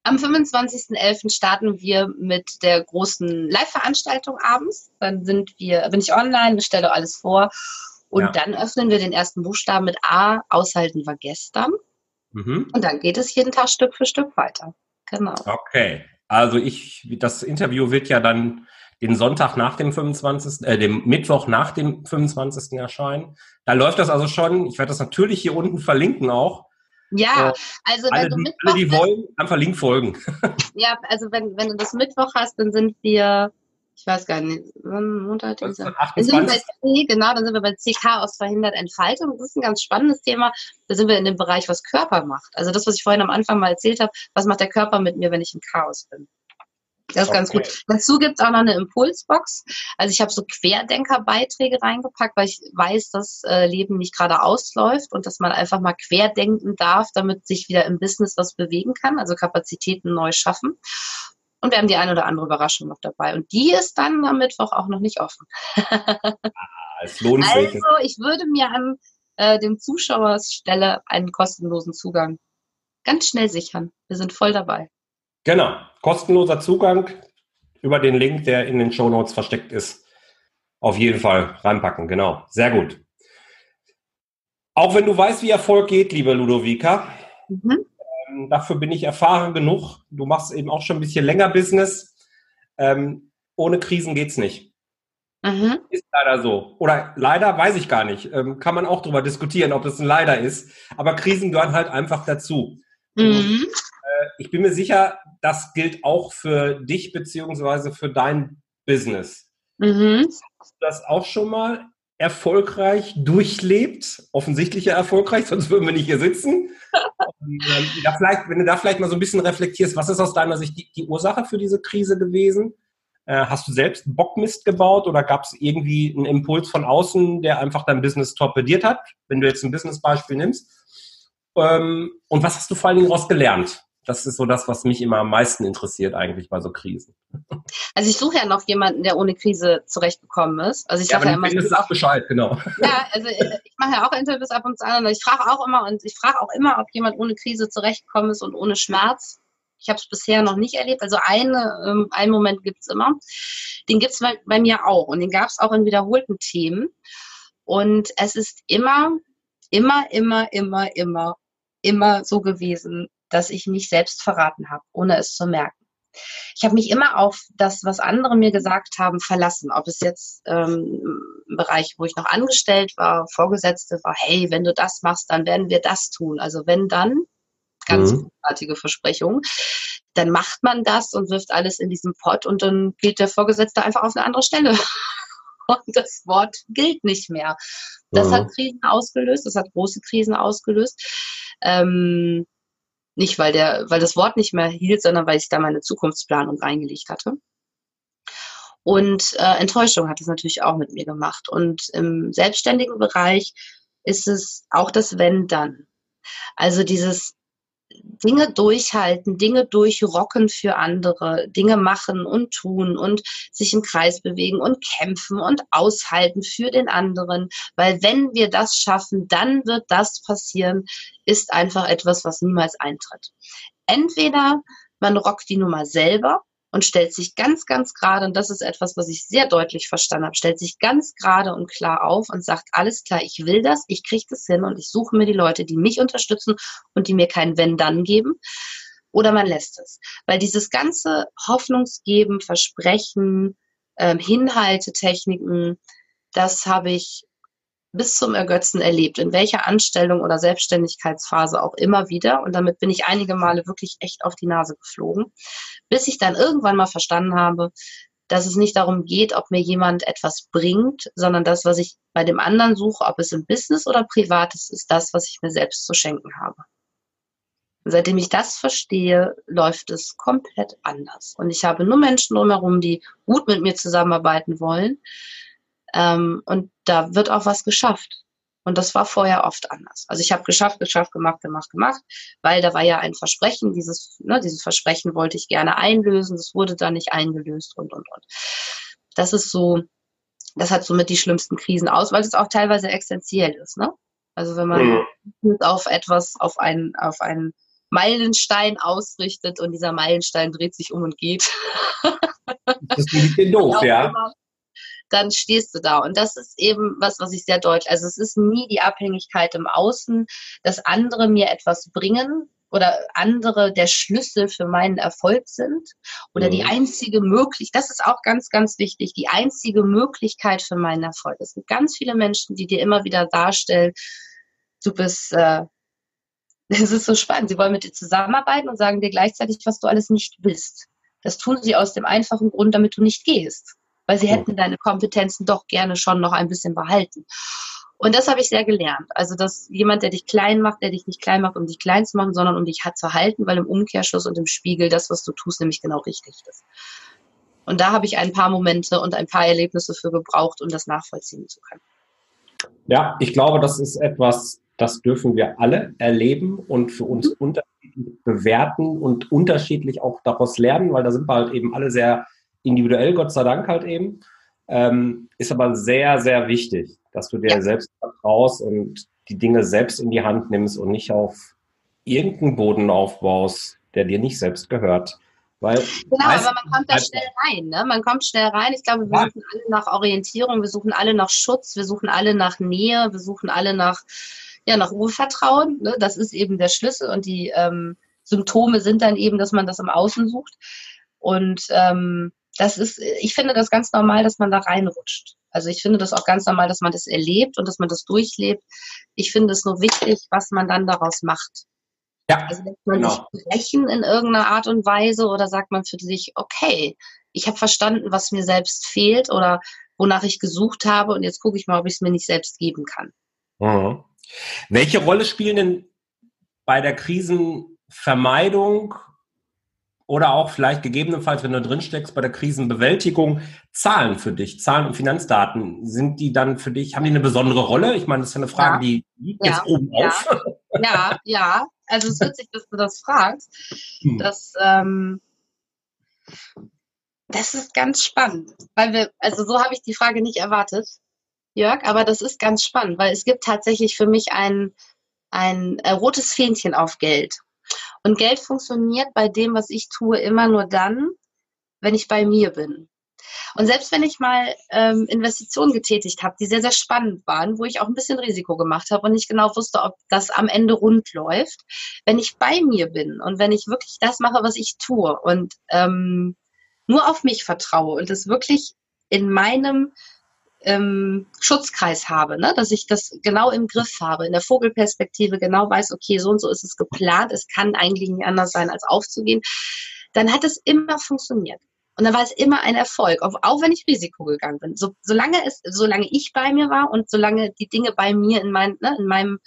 Am 25.11. starten wir mit der großen Live-Veranstaltung abends. Dann sind wir, bin ich online, stelle alles vor. Und ja. dann öffnen wir den ersten Buchstaben mit A, aushalten war gestern. Mhm. Und dann geht es jeden Tag Stück für Stück weiter. Genau. Okay. Also ich, das Interview wird ja dann den Sonntag nach dem 25., äh, dem Mittwoch nach dem 25. erscheinen. Da läuft das also schon. Ich werde das natürlich hier unten verlinken auch. Ja, also wenn alle, du Mittwoch alle, die wollen, einfach Link folgen. ja, also wenn, wenn du das Mittwoch hast, dann sind wir, ich weiß gar nicht, Montag, Dienstag. Dann sind wir bei C, genau, dann sind wir bei C Chaos verhindert Entfaltung. Das ist ein ganz spannendes Thema. Da sind wir in dem Bereich, was Körper macht. Also das, was ich vorhin am Anfang mal erzählt habe, was macht der Körper mit mir, wenn ich im Chaos bin? Das ist okay. ganz gut. Dazu gibt es auch noch eine Impulsbox. Also ich habe so Querdenkerbeiträge reingepackt, weil ich weiß, dass äh, Leben nicht gerade ausläuft und dass man einfach mal querdenken darf, damit sich wieder im Business was bewegen kann, also Kapazitäten neu schaffen. Und wir haben die eine oder andere Überraschung noch dabei. Und die ist dann am Mittwoch auch noch nicht offen. ah, es lohnt sich. Also ich würde mir an äh, dem Zuschauerstelle einen kostenlosen Zugang ganz schnell sichern. Wir sind voll dabei. Genau, kostenloser Zugang über den Link, der in den Show Notes versteckt ist. Auf jeden Fall reinpacken, genau. Sehr gut. Auch wenn du weißt, wie Erfolg geht, liebe Ludovica, mhm. ähm, dafür bin ich erfahren genug. Du machst eben auch schon ein bisschen länger Business. Ähm, ohne Krisen geht's nicht. Mhm. Ist leider so. Oder leider weiß ich gar nicht. Ähm, kann man auch darüber diskutieren, ob das ein Leider ist. Aber Krisen gehören halt einfach dazu. Mhm ich bin mir sicher, das gilt auch für dich beziehungsweise für dein Business. Mhm. Hast du das auch schon mal erfolgreich durchlebt? Offensichtlich ja erfolgreich, sonst würden wir nicht hier sitzen. Und, äh, da vielleicht, wenn du da vielleicht mal so ein bisschen reflektierst, was ist aus deiner Sicht die, die Ursache für diese Krise gewesen? Äh, hast du selbst Bockmist gebaut oder gab es irgendwie einen Impuls von außen, der einfach dein Business torpediert hat, wenn du jetzt ein Business-Beispiel nimmst? Ähm, und was hast du vor allen Dingen daraus gelernt? Das ist so das, was mich immer am meisten interessiert eigentlich bei so Krisen. Also ich suche ja noch jemanden, der ohne Krise zurechtgekommen ist. Also ich sage ja, ja immer, das auch Bescheid, genau. Ja, also ich mache ja auch Interviews ab und zu an und ich frage auch immer und ich frage auch immer, ob jemand ohne Krise zurechtgekommen ist und ohne Schmerz. Ich habe es bisher noch nicht erlebt. Also eine, ähm, einen Moment gibt es immer. Den gibt es bei, bei mir auch und den gab es auch in wiederholten Themen. Und es ist immer, immer, immer, immer, immer, immer so gewesen, dass ich mich selbst verraten habe, ohne es zu merken. Ich habe mich immer auf das, was andere mir gesagt haben, verlassen. Ob es jetzt ähm, im Bereich, wo ich noch angestellt war, Vorgesetzte war, hey, wenn du das machst, dann werden wir das tun. Also wenn dann, ganz mhm. großartige Versprechung, dann macht man das und wirft alles in diesen Pott und dann geht der Vorgesetzte einfach auf eine andere Stelle. und das Wort gilt nicht mehr. Das mhm. hat Krisen ausgelöst, das hat große Krisen ausgelöst. Ähm, nicht, weil, der, weil das Wort nicht mehr hielt, sondern weil ich da meine Zukunftsplanung reingelegt hatte. Und äh, Enttäuschung hat es natürlich auch mit mir gemacht. Und im selbstständigen Bereich ist es auch das Wenn dann. Also dieses Dinge durchhalten, Dinge durchrocken für andere, Dinge machen und tun und sich im Kreis bewegen und kämpfen und aushalten für den anderen. Weil wenn wir das schaffen, dann wird das passieren, ist einfach etwas, was niemals eintritt. Entweder man rockt die Nummer selber und stellt sich ganz, ganz gerade, und das ist etwas, was ich sehr deutlich verstanden habe, stellt sich ganz gerade und klar auf und sagt, alles klar, ich will das, ich kriege das hin und ich suche mir die Leute, die mich unterstützen und die mir kein Wenn-Dann geben. Oder man lässt es. Weil dieses ganze Hoffnungsgeben, Versprechen, ähm, Hinhaltetechniken, das habe ich bis zum Ergötzen erlebt, in welcher Anstellung oder Selbstständigkeitsphase auch immer wieder. Und damit bin ich einige Male wirklich echt auf die Nase geflogen, bis ich dann irgendwann mal verstanden habe, dass es nicht darum geht, ob mir jemand etwas bringt, sondern das, was ich bei dem anderen suche, ob es im Business oder privat ist, ist das, was ich mir selbst zu schenken habe. Und seitdem ich das verstehe, läuft es komplett anders. Und ich habe nur Menschen drumherum, die gut mit mir zusammenarbeiten wollen, ähm, und da wird auch was geschafft. Und das war vorher oft anders. Also ich habe geschafft, geschafft, gemacht, gemacht, gemacht, weil da war ja ein Versprechen. Dieses, ne, dieses Versprechen wollte ich gerne einlösen. Das wurde dann nicht eingelöst und, und, und. Das ist so, das hat somit die schlimmsten Krisen aus, weil es auch teilweise existenziell ist. Ne? Also wenn man mhm. auf etwas, auf einen, auf einen Meilenstein ausrichtet und dieser Meilenstein dreht sich um und geht. das ist ein bisschen doof, ja. Immer, dann stehst du da. Und das ist eben was, was ich sehr deutlich, also es ist nie die Abhängigkeit im Außen, dass andere mir etwas bringen, oder andere der Schlüssel für meinen Erfolg sind oder mhm. die einzige Möglichkeit, das ist auch ganz, ganz wichtig, die einzige Möglichkeit für meinen Erfolg. Es gibt ganz viele Menschen, die dir immer wieder darstellen, du bist, äh, es ist so spannend, sie wollen mit dir zusammenarbeiten und sagen dir gleichzeitig, was du alles nicht willst. Das tun sie aus dem einfachen Grund, damit du nicht gehst weil sie hätten deine Kompetenzen doch gerne schon noch ein bisschen behalten. Und das habe ich sehr gelernt. Also, dass jemand, der dich klein macht, der dich nicht klein macht, um dich klein zu machen, sondern um dich zu halten, weil im Umkehrschluss und im Spiegel das, was du tust, nämlich genau richtig ist. Und da habe ich ein paar Momente und ein paar Erlebnisse für gebraucht, um das nachvollziehen zu können. Ja, ich glaube, das ist etwas, das dürfen wir alle erleben und für uns mhm. unterschiedlich bewerten und unterschiedlich auch daraus lernen, weil da sind wir halt eben alle sehr individuell, Gott sei Dank halt eben. Ähm, ist aber sehr, sehr wichtig, dass du dir ja. selbst vertraust und die Dinge selbst in die Hand nimmst und nicht auf irgendeinen Boden aufbaust, der dir nicht selbst gehört. Weil genau, aber man kommt da schnell rein. Ne? Man kommt schnell rein. Ich glaube, wir ja. suchen alle nach Orientierung, wir suchen alle nach Schutz, wir suchen alle nach Nähe, wir suchen alle nach, ja, nach Urvertrauen. Ne? Das ist eben der Schlüssel und die ähm, Symptome sind dann eben, dass man das im Außen sucht. Und ähm, das ist, ich finde das ganz normal, dass man da reinrutscht. Also ich finde das auch ganz normal, dass man das erlebt und dass man das durchlebt. Ich finde es nur wichtig, was man dann daraus macht. Ja, also lässt man genau. sich brechen in irgendeiner Art und Weise oder sagt man für sich, okay, ich habe verstanden, was mir selbst fehlt oder wonach ich gesucht habe und jetzt gucke ich mal, ob ich es mir nicht selbst geben kann. Mhm. Welche Rolle spielen denn bei der Krisenvermeidung oder auch vielleicht gegebenenfalls, wenn du drin steckst bei der Krisenbewältigung, Zahlen für dich, Zahlen und Finanzdaten, sind die dann für dich, haben die eine besondere Rolle? Ich meine, das ist ja eine Frage, ja. die liegt ja. jetzt oben ja. auf. Ja, ja, also es ist witzig, dass du das fragst. Hm. Das, ähm, das ist ganz spannend, weil wir, also so habe ich die Frage nicht erwartet, Jörg, aber das ist ganz spannend, weil es gibt tatsächlich für mich ein, ein äh, rotes Fähnchen auf Geld. Und Geld funktioniert bei dem, was ich tue, immer nur dann, wenn ich bei mir bin. Und selbst wenn ich mal ähm, Investitionen getätigt habe, die sehr, sehr spannend waren, wo ich auch ein bisschen Risiko gemacht habe und nicht genau wusste, ob das am Ende rund läuft, wenn ich bei mir bin und wenn ich wirklich das mache, was ich tue und ähm, nur auf mich vertraue und es wirklich in meinem ähm, Schutzkreis habe, ne? dass ich das genau im Griff habe, in der Vogelperspektive genau weiß, okay, so und so ist es geplant, es kann eigentlich nicht anders sein, als aufzugehen, dann hat es immer funktioniert. Und dann war es immer ein Erfolg, auch, wenn ich Risiko gegangen bin. So, solange es, solange ich bei mir war und solange die Dinge bei mir in, mein, ne, in meinem,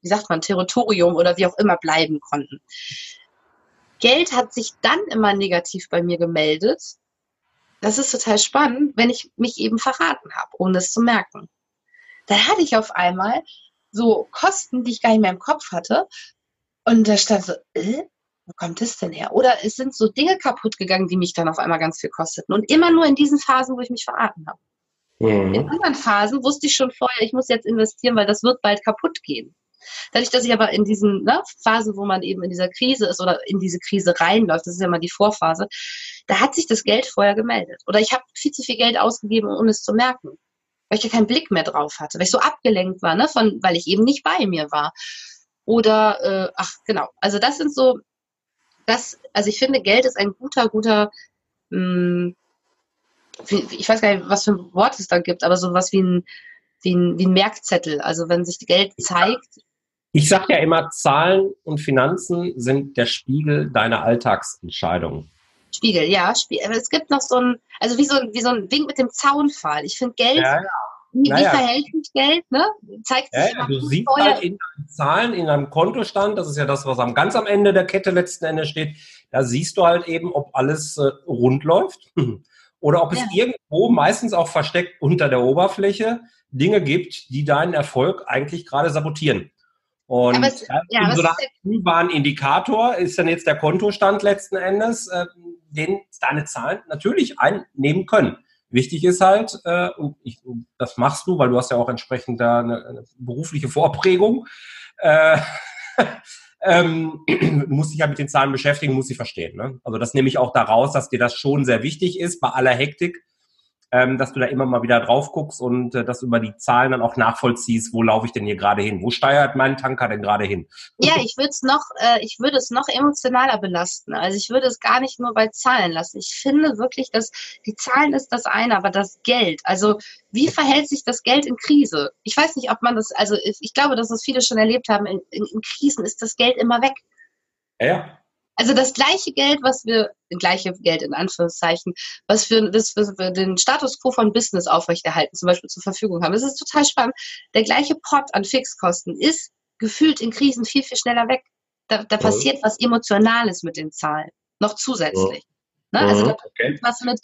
wie sagt man, Territorium oder wie auch immer bleiben konnten. Geld hat sich dann immer negativ bei mir gemeldet. Das ist total spannend, wenn ich mich eben verraten habe, ohne es zu merken. Da hatte ich auf einmal so Kosten, die ich gar nicht mehr im Kopf hatte. Und da stand so, äh, wo kommt das denn her? Oder es sind so Dinge kaputt gegangen, die mich dann auf einmal ganz viel kosteten. Und immer nur in diesen Phasen, wo ich mich verraten habe. Mhm. In anderen Phasen wusste ich schon vorher, ich muss jetzt investieren, weil das wird bald kaputt gehen. Dadurch, dass ich aber in diesen ne, Phasen, wo man eben in dieser Krise ist oder in diese Krise reinläuft, das ist ja mal die Vorphase, da hat sich das Geld vorher gemeldet. Oder ich habe viel zu viel Geld ausgegeben, ohne es zu merken. Weil ich ja keinen Blick mehr drauf hatte, weil ich so abgelenkt war, ne, von, weil ich eben nicht bei mir war. Oder, äh, ach genau, also das sind so das, also ich finde, Geld ist ein guter, guter, mh, hm, ich weiß gar nicht, was für ein Wort es da gibt, aber sowas wie ein, wie ein, wie ein Merkzettel. Also wenn sich Geld zeigt. Ich sage ja immer, Zahlen und Finanzen sind der Spiegel deiner Alltagsentscheidungen. Spiegel, ja. Spiegel. Aber es gibt noch so ein, also wie so ein, wie so ein Wink mit dem Zaunpfahl. Ich finde Geld ja, ja. Wie, naja. verhält sich Geld? Ne? Zeigt sich ja, du siehst halt in deinen Zahlen, in deinem Kontostand, das ist ja das, was am ganz am Ende der Kette letzten Endes steht, da siehst du halt eben, ob alles äh, rund läuft oder ob es irgendwo, meistens auch versteckt unter der Oberfläche, Dinge gibt, die deinen Erfolg eigentlich gerade sabotieren. Und es, ja, in so einer frühbaren Indikator ist dann jetzt der Kontostand letzten Endes, äh, den deine Zahlen natürlich einnehmen können. Wichtig ist halt, äh, und ich, das machst du, weil du hast ja auch entsprechend da eine, eine berufliche Vorprägung, äh, ähm, du musst dich ja mit den Zahlen beschäftigen, musst sie verstehen. Ne? Also das nehme ich auch daraus, dass dir das schon sehr wichtig ist, bei aller Hektik ähm, dass du da immer mal wieder drauf guckst und äh, das über die Zahlen dann auch nachvollziehst, wo laufe ich denn hier gerade hin? Wo steuert mein Tanker denn gerade hin? Ja, ich würde es noch, äh, ich würde es noch emotionaler belasten. Also ich würde es gar nicht nur bei Zahlen lassen. Ich finde wirklich, dass die Zahlen ist das eine, aber das Geld. Also wie verhält sich das Geld in Krise? Ich weiß nicht, ob man das, also ich glaube, dass das viele schon erlebt haben. In, in, in Krisen ist das Geld immer weg. Ja. Also das gleiche Geld, was wir, gleiche Geld in Anführungszeichen, was wir, das, was wir den Status quo von Business aufrechterhalten, zum Beispiel zur Verfügung haben. Das ist total spannend. Der gleiche Pot an Fixkosten ist gefühlt in Krisen viel, viel schneller weg. Da, da passiert was Emotionales mit den Zahlen. Noch zusätzlich. Ne? Also da passiert was mit,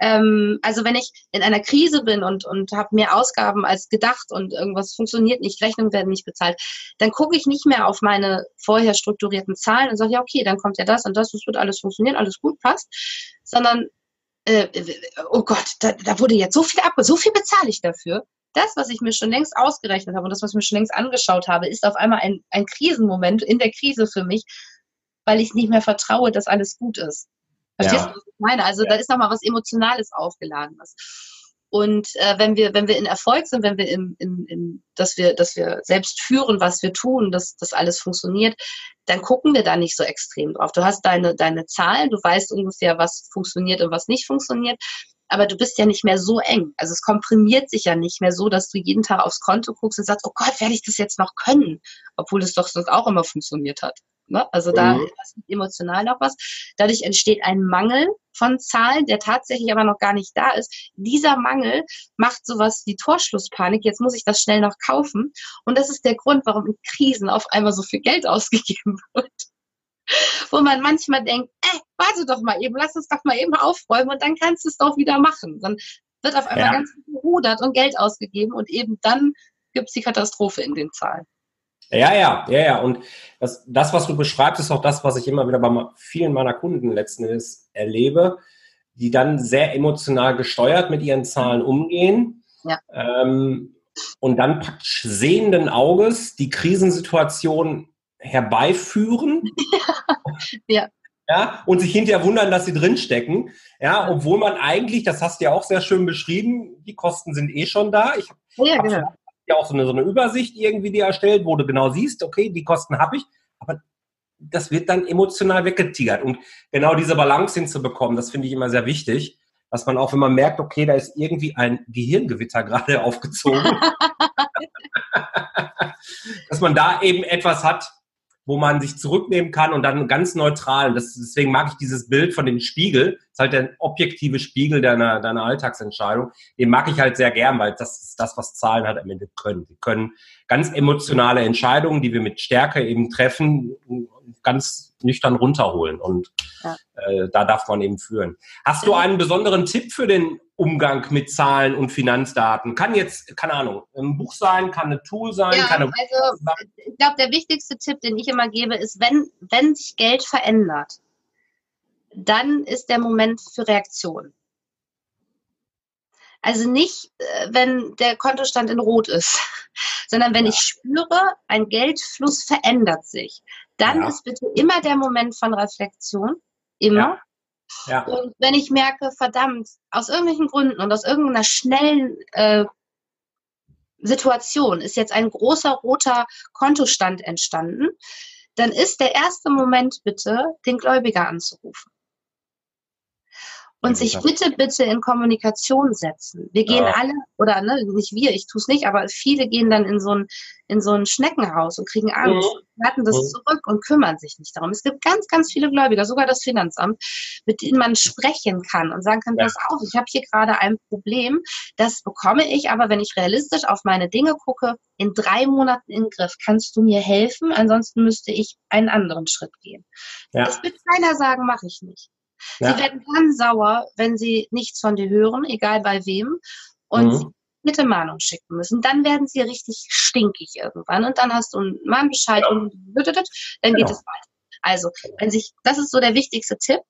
ähm, also wenn ich in einer Krise bin und, und habe mehr Ausgaben als gedacht und irgendwas funktioniert nicht, Rechnungen werden nicht bezahlt, dann gucke ich nicht mehr auf meine vorher strukturierten Zahlen und sage, ja, okay, dann kommt ja das und das, das wird alles funktionieren, alles gut, passt, sondern äh, oh Gott, da, da wurde jetzt so viel ab, so viel bezahle ich dafür. Das, was ich mir schon längst ausgerechnet habe und das, was ich mir schon längst angeschaut habe, ist auf einmal ein, ein Krisenmoment in der Krise für mich, weil ich nicht mehr vertraue, dass alles gut ist. Verstehst ja. du, was ich meine? Also ja. da ist nochmal was Emotionales aufgeladenes. Und äh, wenn wir, wenn wir in Erfolg sind, wenn wir in, in, in, dass wir, dass wir selbst führen, was wir tun, dass das alles funktioniert, dann gucken wir da nicht so extrem drauf. Du hast deine, deine Zahlen, du weißt ungefähr, was funktioniert und was nicht funktioniert, aber du bist ja nicht mehr so eng. Also es komprimiert sich ja nicht mehr so, dass du jeden Tag aufs Konto guckst und sagst, oh Gott, werde ich das jetzt noch können? Obwohl es doch sonst auch immer funktioniert hat. Ne? Also da mhm. ist emotional noch was. Dadurch entsteht ein Mangel von Zahlen, der tatsächlich aber noch gar nicht da ist. Dieser Mangel macht sowas wie Torschlusspanik. Jetzt muss ich das schnell noch kaufen. Und das ist der Grund, warum in Krisen auf einmal so viel Geld ausgegeben wird. Wo man manchmal denkt, äh, warte doch mal eben, lass uns doch mal eben aufräumen und dann kannst du es doch wieder machen. Dann wird auf einmal ja. ganz gerudert und Geld ausgegeben und eben dann gibt es die Katastrophe in den Zahlen. Ja, ja, ja, ja. Und das, das, was du beschreibst, ist auch das, was ich immer wieder bei vielen meiner Kunden letzten Endes erlebe, die dann sehr emotional gesteuert mit ihren Zahlen umgehen. Ja. Ähm, und dann praktisch sehenden Auges die Krisensituation herbeiführen. ja. Ja, und sich hinterher wundern, dass sie drinstecken. Ja, obwohl man eigentlich, das hast du ja auch sehr schön beschrieben, die Kosten sind eh schon da. Ich ja, genau ja auch so eine, so eine Übersicht irgendwie, die erstellt, wo du genau siehst, okay, die Kosten habe ich, aber das wird dann emotional weggetigert. Und genau diese Balance hinzubekommen, das finde ich immer sehr wichtig, dass man auch, wenn man merkt, okay, da ist irgendwie ein Gehirngewitter gerade aufgezogen, dass man da eben etwas hat, wo man sich zurücknehmen kann und dann ganz neutral. Und das, deswegen mag ich dieses Bild von dem Spiegel. Das ist halt der objektive Spiegel deiner, deiner Alltagsentscheidung. Den mag ich halt sehr gern, weil das ist das, was Zahlen halt am Ende können. Die können ganz emotionale Entscheidungen, die wir mit Stärke eben treffen, ganz nüchtern runterholen. Und ja. äh, da darf man eben führen. Hast du einen besonderen Tipp für den Umgang mit Zahlen und Finanzdaten? Kann jetzt, keine Ahnung, ein Buch sein, kann ein Tool sein, ja, kann eine also, sein. Ich glaube, der wichtigste Tipp, den ich immer gebe, ist, wenn, wenn sich Geld verändert, dann ist der Moment für Reaktion. Also nicht, äh, wenn der Kontostand in Rot ist, sondern wenn ich spüre, ein Geldfluss verändert sich, dann ja. ist bitte immer der Moment von Reflexion. Immer. Ja. Ja. Und wenn ich merke, verdammt, aus irgendwelchen Gründen und aus irgendeiner schnellen äh, Situation ist jetzt ein großer roter Kontostand entstanden, dann ist der erste Moment bitte, den Gläubiger anzurufen und sich bitte, bitte in Kommunikation setzen. Wir gehen ja. alle, oder ne, nicht wir, ich tue es nicht, aber viele gehen dann in so ein, in so ein Schneckenhaus und kriegen Angst, mhm. halten das mhm. zurück und kümmern sich nicht darum. Es gibt ganz, ganz viele Gläubiger, sogar das Finanzamt, mit denen man sprechen kann und sagen kann, ja. pass auf, ich habe hier gerade ein Problem, das bekomme ich, aber wenn ich realistisch auf meine Dinge gucke, in drei Monaten in den Griff. Kannst du mir helfen? Ansonsten müsste ich einen anderen Schritt gehen. Ja. Das wird keiner sagen, mache ich nicht. Ja. Sie werden dann sauer, wenn sie nichts von dir hören, egal bei wem, und mhm. bitte Mahnung schicken müssen. Dann werden sie richtig stinkig irgendwann und dann hast du einen Mahnbescheid ja. und dann geht genau. es weiter. Also, wenn sich, das ist so der wichtigste Tipp,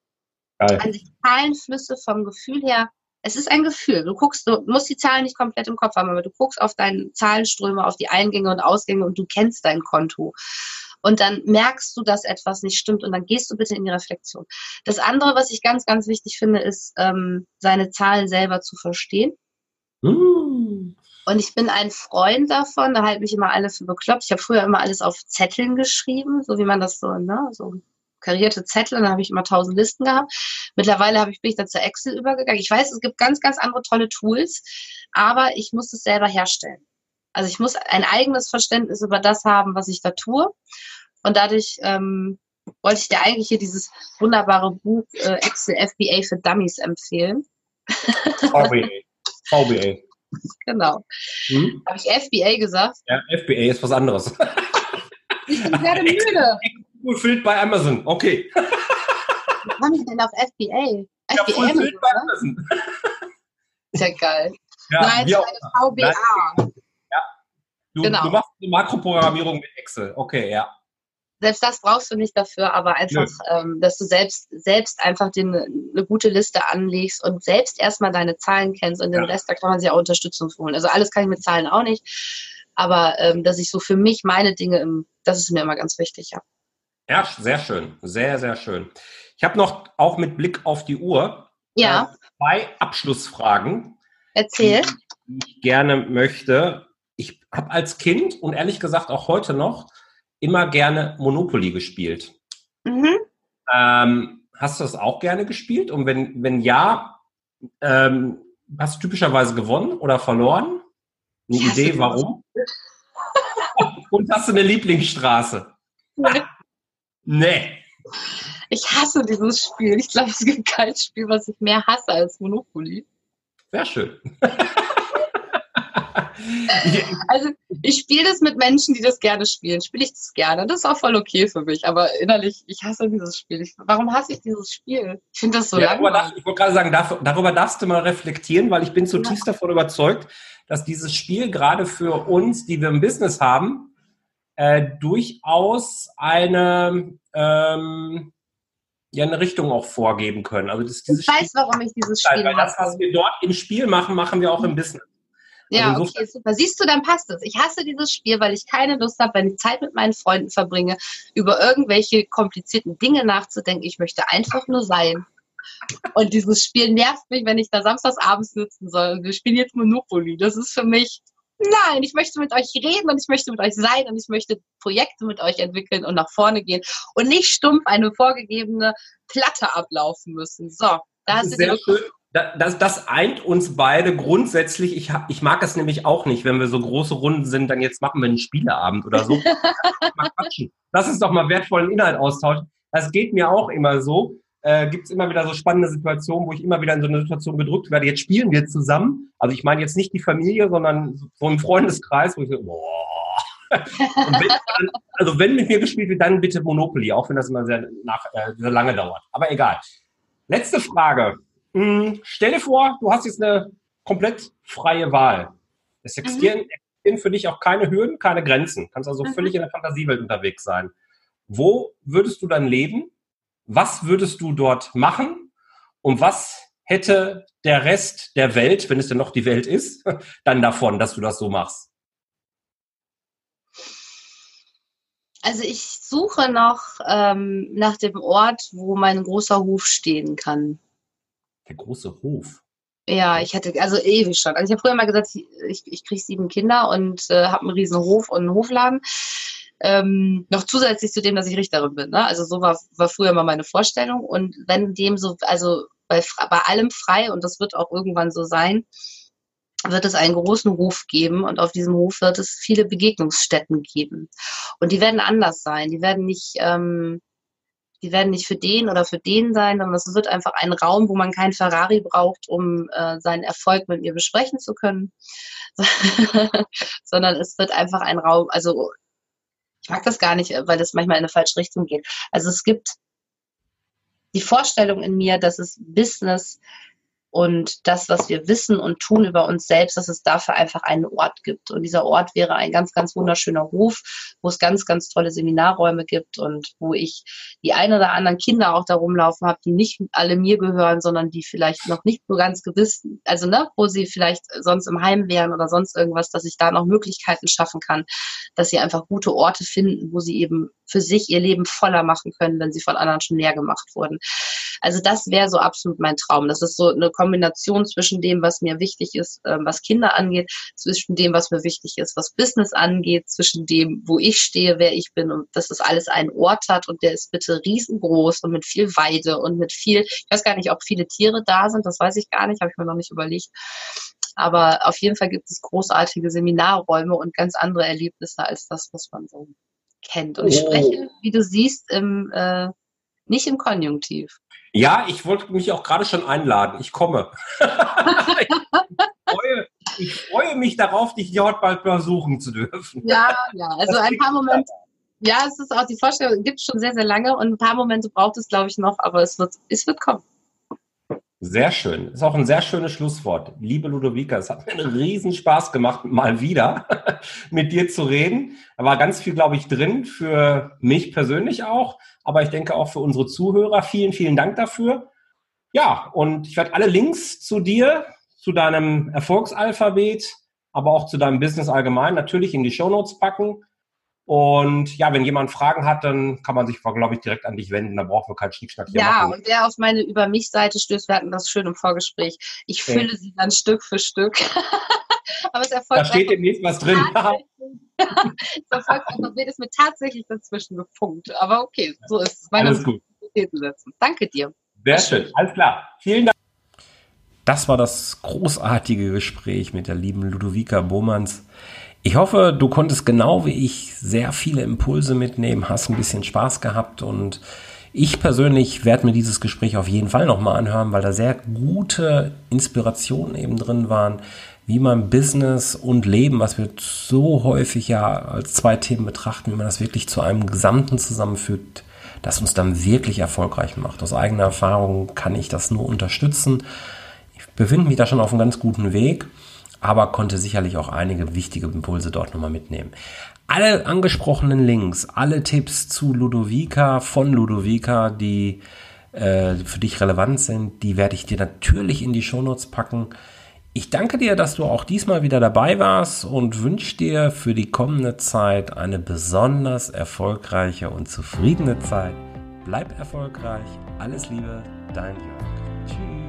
Geil. sich Zahlenflüsse vom Gefühl her es ist ein Gefühl. Du guckst, du musst die Zahlen nicht komplett im Kopf haben, aber du guckst auf deine Zahlenströme, auf die Eingänge und Ausgänge und du kennst dein Konto. Und dann merkst du, dass etwas nicht stimmt und dann gehst du bitte in die Reflexion. Das andere, was ich ganz, ganz wichtig finde, ist, ähm, seine Zahlen selber zu verstehen. Mm. Und ich bin ein Freund davon, da halten mich immer alle für bekloppt. Ich habe früher immer alles auf Zetteln geschrieben, so wie man das so, ne, so karierte Zettel, dann habe ich immer tausend Listen gehabt. Mittlerweile habe ich, bin ich dann zur Excel übergegangen. Ich weiß, es gibt ganz, ganz andere tolle Tools, aber ich muss es selber herstellen. Also ich muss ein eigenes Verständnis über das haben, was ich da tue. Und dadurch ähm, wollte ich dir eigentlich hier dieses wunderbare Buch äh, Excel FBA für Dummies empfehlen. VBA. VBA. Genau. Hm? Habe ich FBA gesagt? Ja, FBA ist was anderes. Ich bin gerade müde. Fulfilled bei Amazon. Okay. Was habe ich denn auf FBA? Ja, FBA Fulfilled bei Amazon. Ist ja geil. Ja, Nein, es ist eine VBA. Nein. Du, genau. du machst eine Makroprogrammierung mit Excel. Okay, ja. Selbst das brauchst du nicht dafür, aber einfach, ähm, dass du selbst, selbst einfach den, eine gute Liste anlegst und selbst erstmal deine Zahlen kennst und den ja. Rest, da kann man sich auch Unterstützung holen. Also alles kann ich mit Zahlen auch nicht, aber ähm, dass ich so für mich meine Dinge, im, das ist mir immer ganz wichtig, ja. Ja, sehr schön. Sehr, sehr schön. Ich habe noch auch mit Blick auf die Uhr ja. äh, zwei Abschlussfragen. Erzähl. Die ich gerne möchte ich habe als Kind und ehrlich gesagt auch heute noch immer gerne Monopoly gespielt. Mhm. Ähm, hast du das auch gerne gespielt? Und wenn, wenn ja, ähm, hast du typischerweise gewonnen oder verloren? Eine ja, Idee, warum? und hast du eine Lieblingsstraße? Nee. nee. Ich hasse dieses Spiel. Ich glaube, es gibt kein Spiel, was ich mehr hasse als Monopoly. Sehr schön. also ich spiele das mit Menschen, die das gerne spielen. Spiele ich das gerne. Das ist auch voll okay für mich. Aber innerlich, ich hasse dieses Spiel. Ich, warum hasse ich dieses Spiel? Ich finde das so ja, langweilig. Ich wollte gerade sagen, darf, darüber darfst du mal reflektieren, weil ich bin zutiefst ja. davon überzeugt, dass dieses Spiel gerade für uns, die wir im Business haben, äh, durchaus eine ähm, ja eine Richtung auch vorgeben können. Also das, ich weiß, warum ich dieses Spiel weil das, was wir dort im Spiel machen, machen wir auch im Business. Ja, also okay, super. Siehst du, dann passt es. Ich hasse dieses Spiel, weil ich keine Lust habe, wenn ich Zeit mit meinen Freunden verbringe, über irgendwelche komplizierten Dinge nachzudenken. Ich möchte einfach nur sein. Und dieses Spiel nervt mich, wenn ich da samstags abends sitzen soll. Und wir spielen jetzt Monopoly. Das ist für mich, nein, ich möchte mit euch reden und ich möchte mit euch sein und ich möchte Projekte mit euch entwickeln und nach vorne gehen und nicht stumpf eine vorgegebene Platte ablaufen müssen. So, da hast du sehr schön das, das eint uns beide grundsätzlich. Ich, ich mag es nämlich auch nicht, wenn wir so große Runden sind, dann jetzt machen wir einen Spieleabend oder so. Lass uns doch mal wertvollen Inhalt austauschen. Das geht mir auch immer so. Äh, Gibt es immer wieder so spannende Situationen, wo ich immer wieder in so eine Situation gedrückt werde. Jetzt spielen wir zusammen. Also ich meine jetzt nicht die Familie, sondern so im Freundeskreis, wo ich so, boah. wenn, also wenn mit mir gespielt wird, dann bitte Monopoly, auch wenn das immer sehr, nach, äh, sehr lange dauert. Aber egal. Letzte Frage. Hm, stell dir vor, du hast jetzt eine komplett freie Wahl. Es existieren, mhm. existieren für dich auch keine Hürden, keine Grenzen. Du kannst also mhm. völlig in der Fantasiewelt unterwegs sein. Wo würdest du dann leben? Was würdest du dort machen? Und was hätte der Rest der Welt, wenn es denn noch die Welt ist, dann davon, dass du das so machst? Also ich suche noch ähm, nach dem Ort, wo mein großer Hof stehen kann. Der große Hof. Ja, ich hatte also ewig schon. Also ich habe früher mal gesagt, ich, ich kriege sieben Kinder und äh, habe einen riesen Hof und einen Hofladen. Ähm, noch zusätzlich zu dem, dass ich Richterin bin. Ne? Also so war, war früher mal meine Vorstellung. Und wenn dem so, also bei, bei allem frei, und das wird auch irgendwann so sein, wird es einen großen Hof geben und auf diesem Hof wird es viele Begegnungsstätten geben. Und die werden anders sein. Die werden nicht ähm, die werden nicht für den oder für den sein, sondern es wird einfach ein Raum, wo man kein Ferrari braucht, um äh, seinen Erfolg mit mir besprechen zu können, sondern es wird einfach ein Raum, also ich mag das gar nicht, weil das manchmal in eine falsche Richtung geht. Also es gibt die Vorstellung in mir, dass es Business und das, was wir wissen und tun über uns selbst, dass es dafür einfach einen Ort gibt. Und dieser Ort wäre ein ganz, ganz wunderschöner Hof, wo es ganz, ganz tolle Seminarräume gibt und wo ich die ein oder anderen Kinder auch da rumlaufen habe, die nicht alle mir gehören, sondern die vielleicht noch nicht so ganz gewiss, also ne, wo sie vielleicht sonst im Heim wären oder sonst irgendwas, dass ich da noch Möglichkeiten schaffen kann, dass sie einfach gute Orte finden, wo sie eben für sich ihr Leben voller machen können, wenn sie von anderen schon leer gemacht wurden. Also das wäre so absolut mein Traum. Das ist so eine Kombination zwischen dem, was mir wichtig ist, äh, was Kinder angeht, zwischen dem, was mir wichtig ist, was Business angeht, zwischen dem, wo ich stehe, wer ich bin und dass das alles einen Ort hat und der ist bitte riesengroß und mit viel Weide und mit viel, ich weiß gar nicht, ob viele Tiere da sind, das weiß ich gar nicht, habe ich mir noch nicht überlegt. Aber auf jeden Fall gibt es großartige Seminarräume und ganz andere Erlebnisse als das, was man so kennt. Und ich oh. spreche, wie du siehst, im, äh, nicht im Konjunktiv. Ja, ich wollte mich auch gerade schon einladen. Ich komme. ich, freue, ich, freue, mich darauf, dich dort bald besuchen zu dürfen. Ja, ja. Also das ein paar Momente. Ja, es ist auch die Vorstellung, gibt es schon sehr, sehr lange und ein paar Momente braucht es, glaube ich, noch, aber es wird, es wird kommen. Sehr schön. Ist auch ein sehr schönes Schlusswort. Liebe Ludovica, es hat mir einen riesen Spaß gemacht, mal wieder mit dir zu reden. Da war ganz viel, glaube ich, drin für mich persönlich auch, aber ich denke auch für unsere Zuhörer. Vielen, vielen Dank dafür. Ja, und ich werde alle Links zu dir, zu deinem Erfolgsalphabet, aber auch zu deinem Business allgemein natürlich in die Show Notes packen. Und ja, wenn jemand Fragen hat, dann kann man sich, glaube ich, direkt an dich wenden. Da brauchen wir keinen Schnickschnack hier Ja, machen. und wer auf meine Über mich-Seite stößt, wir hatten das schön im Vorgespräch. Ich okay. fülle sie dann Stück für Stück. Aber es erfolgt. Da steht demnächst was drin. es erfolgt einfach, wird es mir tatsächlich dazwischen gefunkt. Aber okay, so ist es. Meine Alles gut. Danke dir. Sehr schön. Alles klar. Vielen Dank. Das war das großartige Gespräch mit der lieben Ludovica Bohmanns. Ich hoffe, du konntest genau wie ich sehr viele Impulse mitnehmen, hast ein bisschen Spaß gehabt und ich persönlich werde mir dieses Gespräch auf jeden Fall nochmal anhören, weil da sehr gute Inspirationen eben drin waren, wie man Business und Leben, was wir so häufig ja als zwei Themen betrachten, wie man das wirklich zu einem Gesamten zusammenfügt, das uns dann wirklich erfolgreich macht. Aus eigener Erfahrung kann ich das nur unterstützen. Ich befinde mich da schon auf einem ganz guten Weg aber konnte sicherlich auch einige wichtige Impulse dort nochmal mitnehmen. Alle angesprochenen Links, alle Tipps zu Ludovica, von Ludovica, die äh, für dich relevant sind, die werde ich dir natürlich in die Shownotes packen. Ich danke dir, dass du auch diesmal wieder dabei warst und wünsche dir für die kommende Zeit eine besonders erfolgreiche und zufriedene Zeit. Bleib erfolgreich. Alles Liebe, dein Jörg. Tschüss.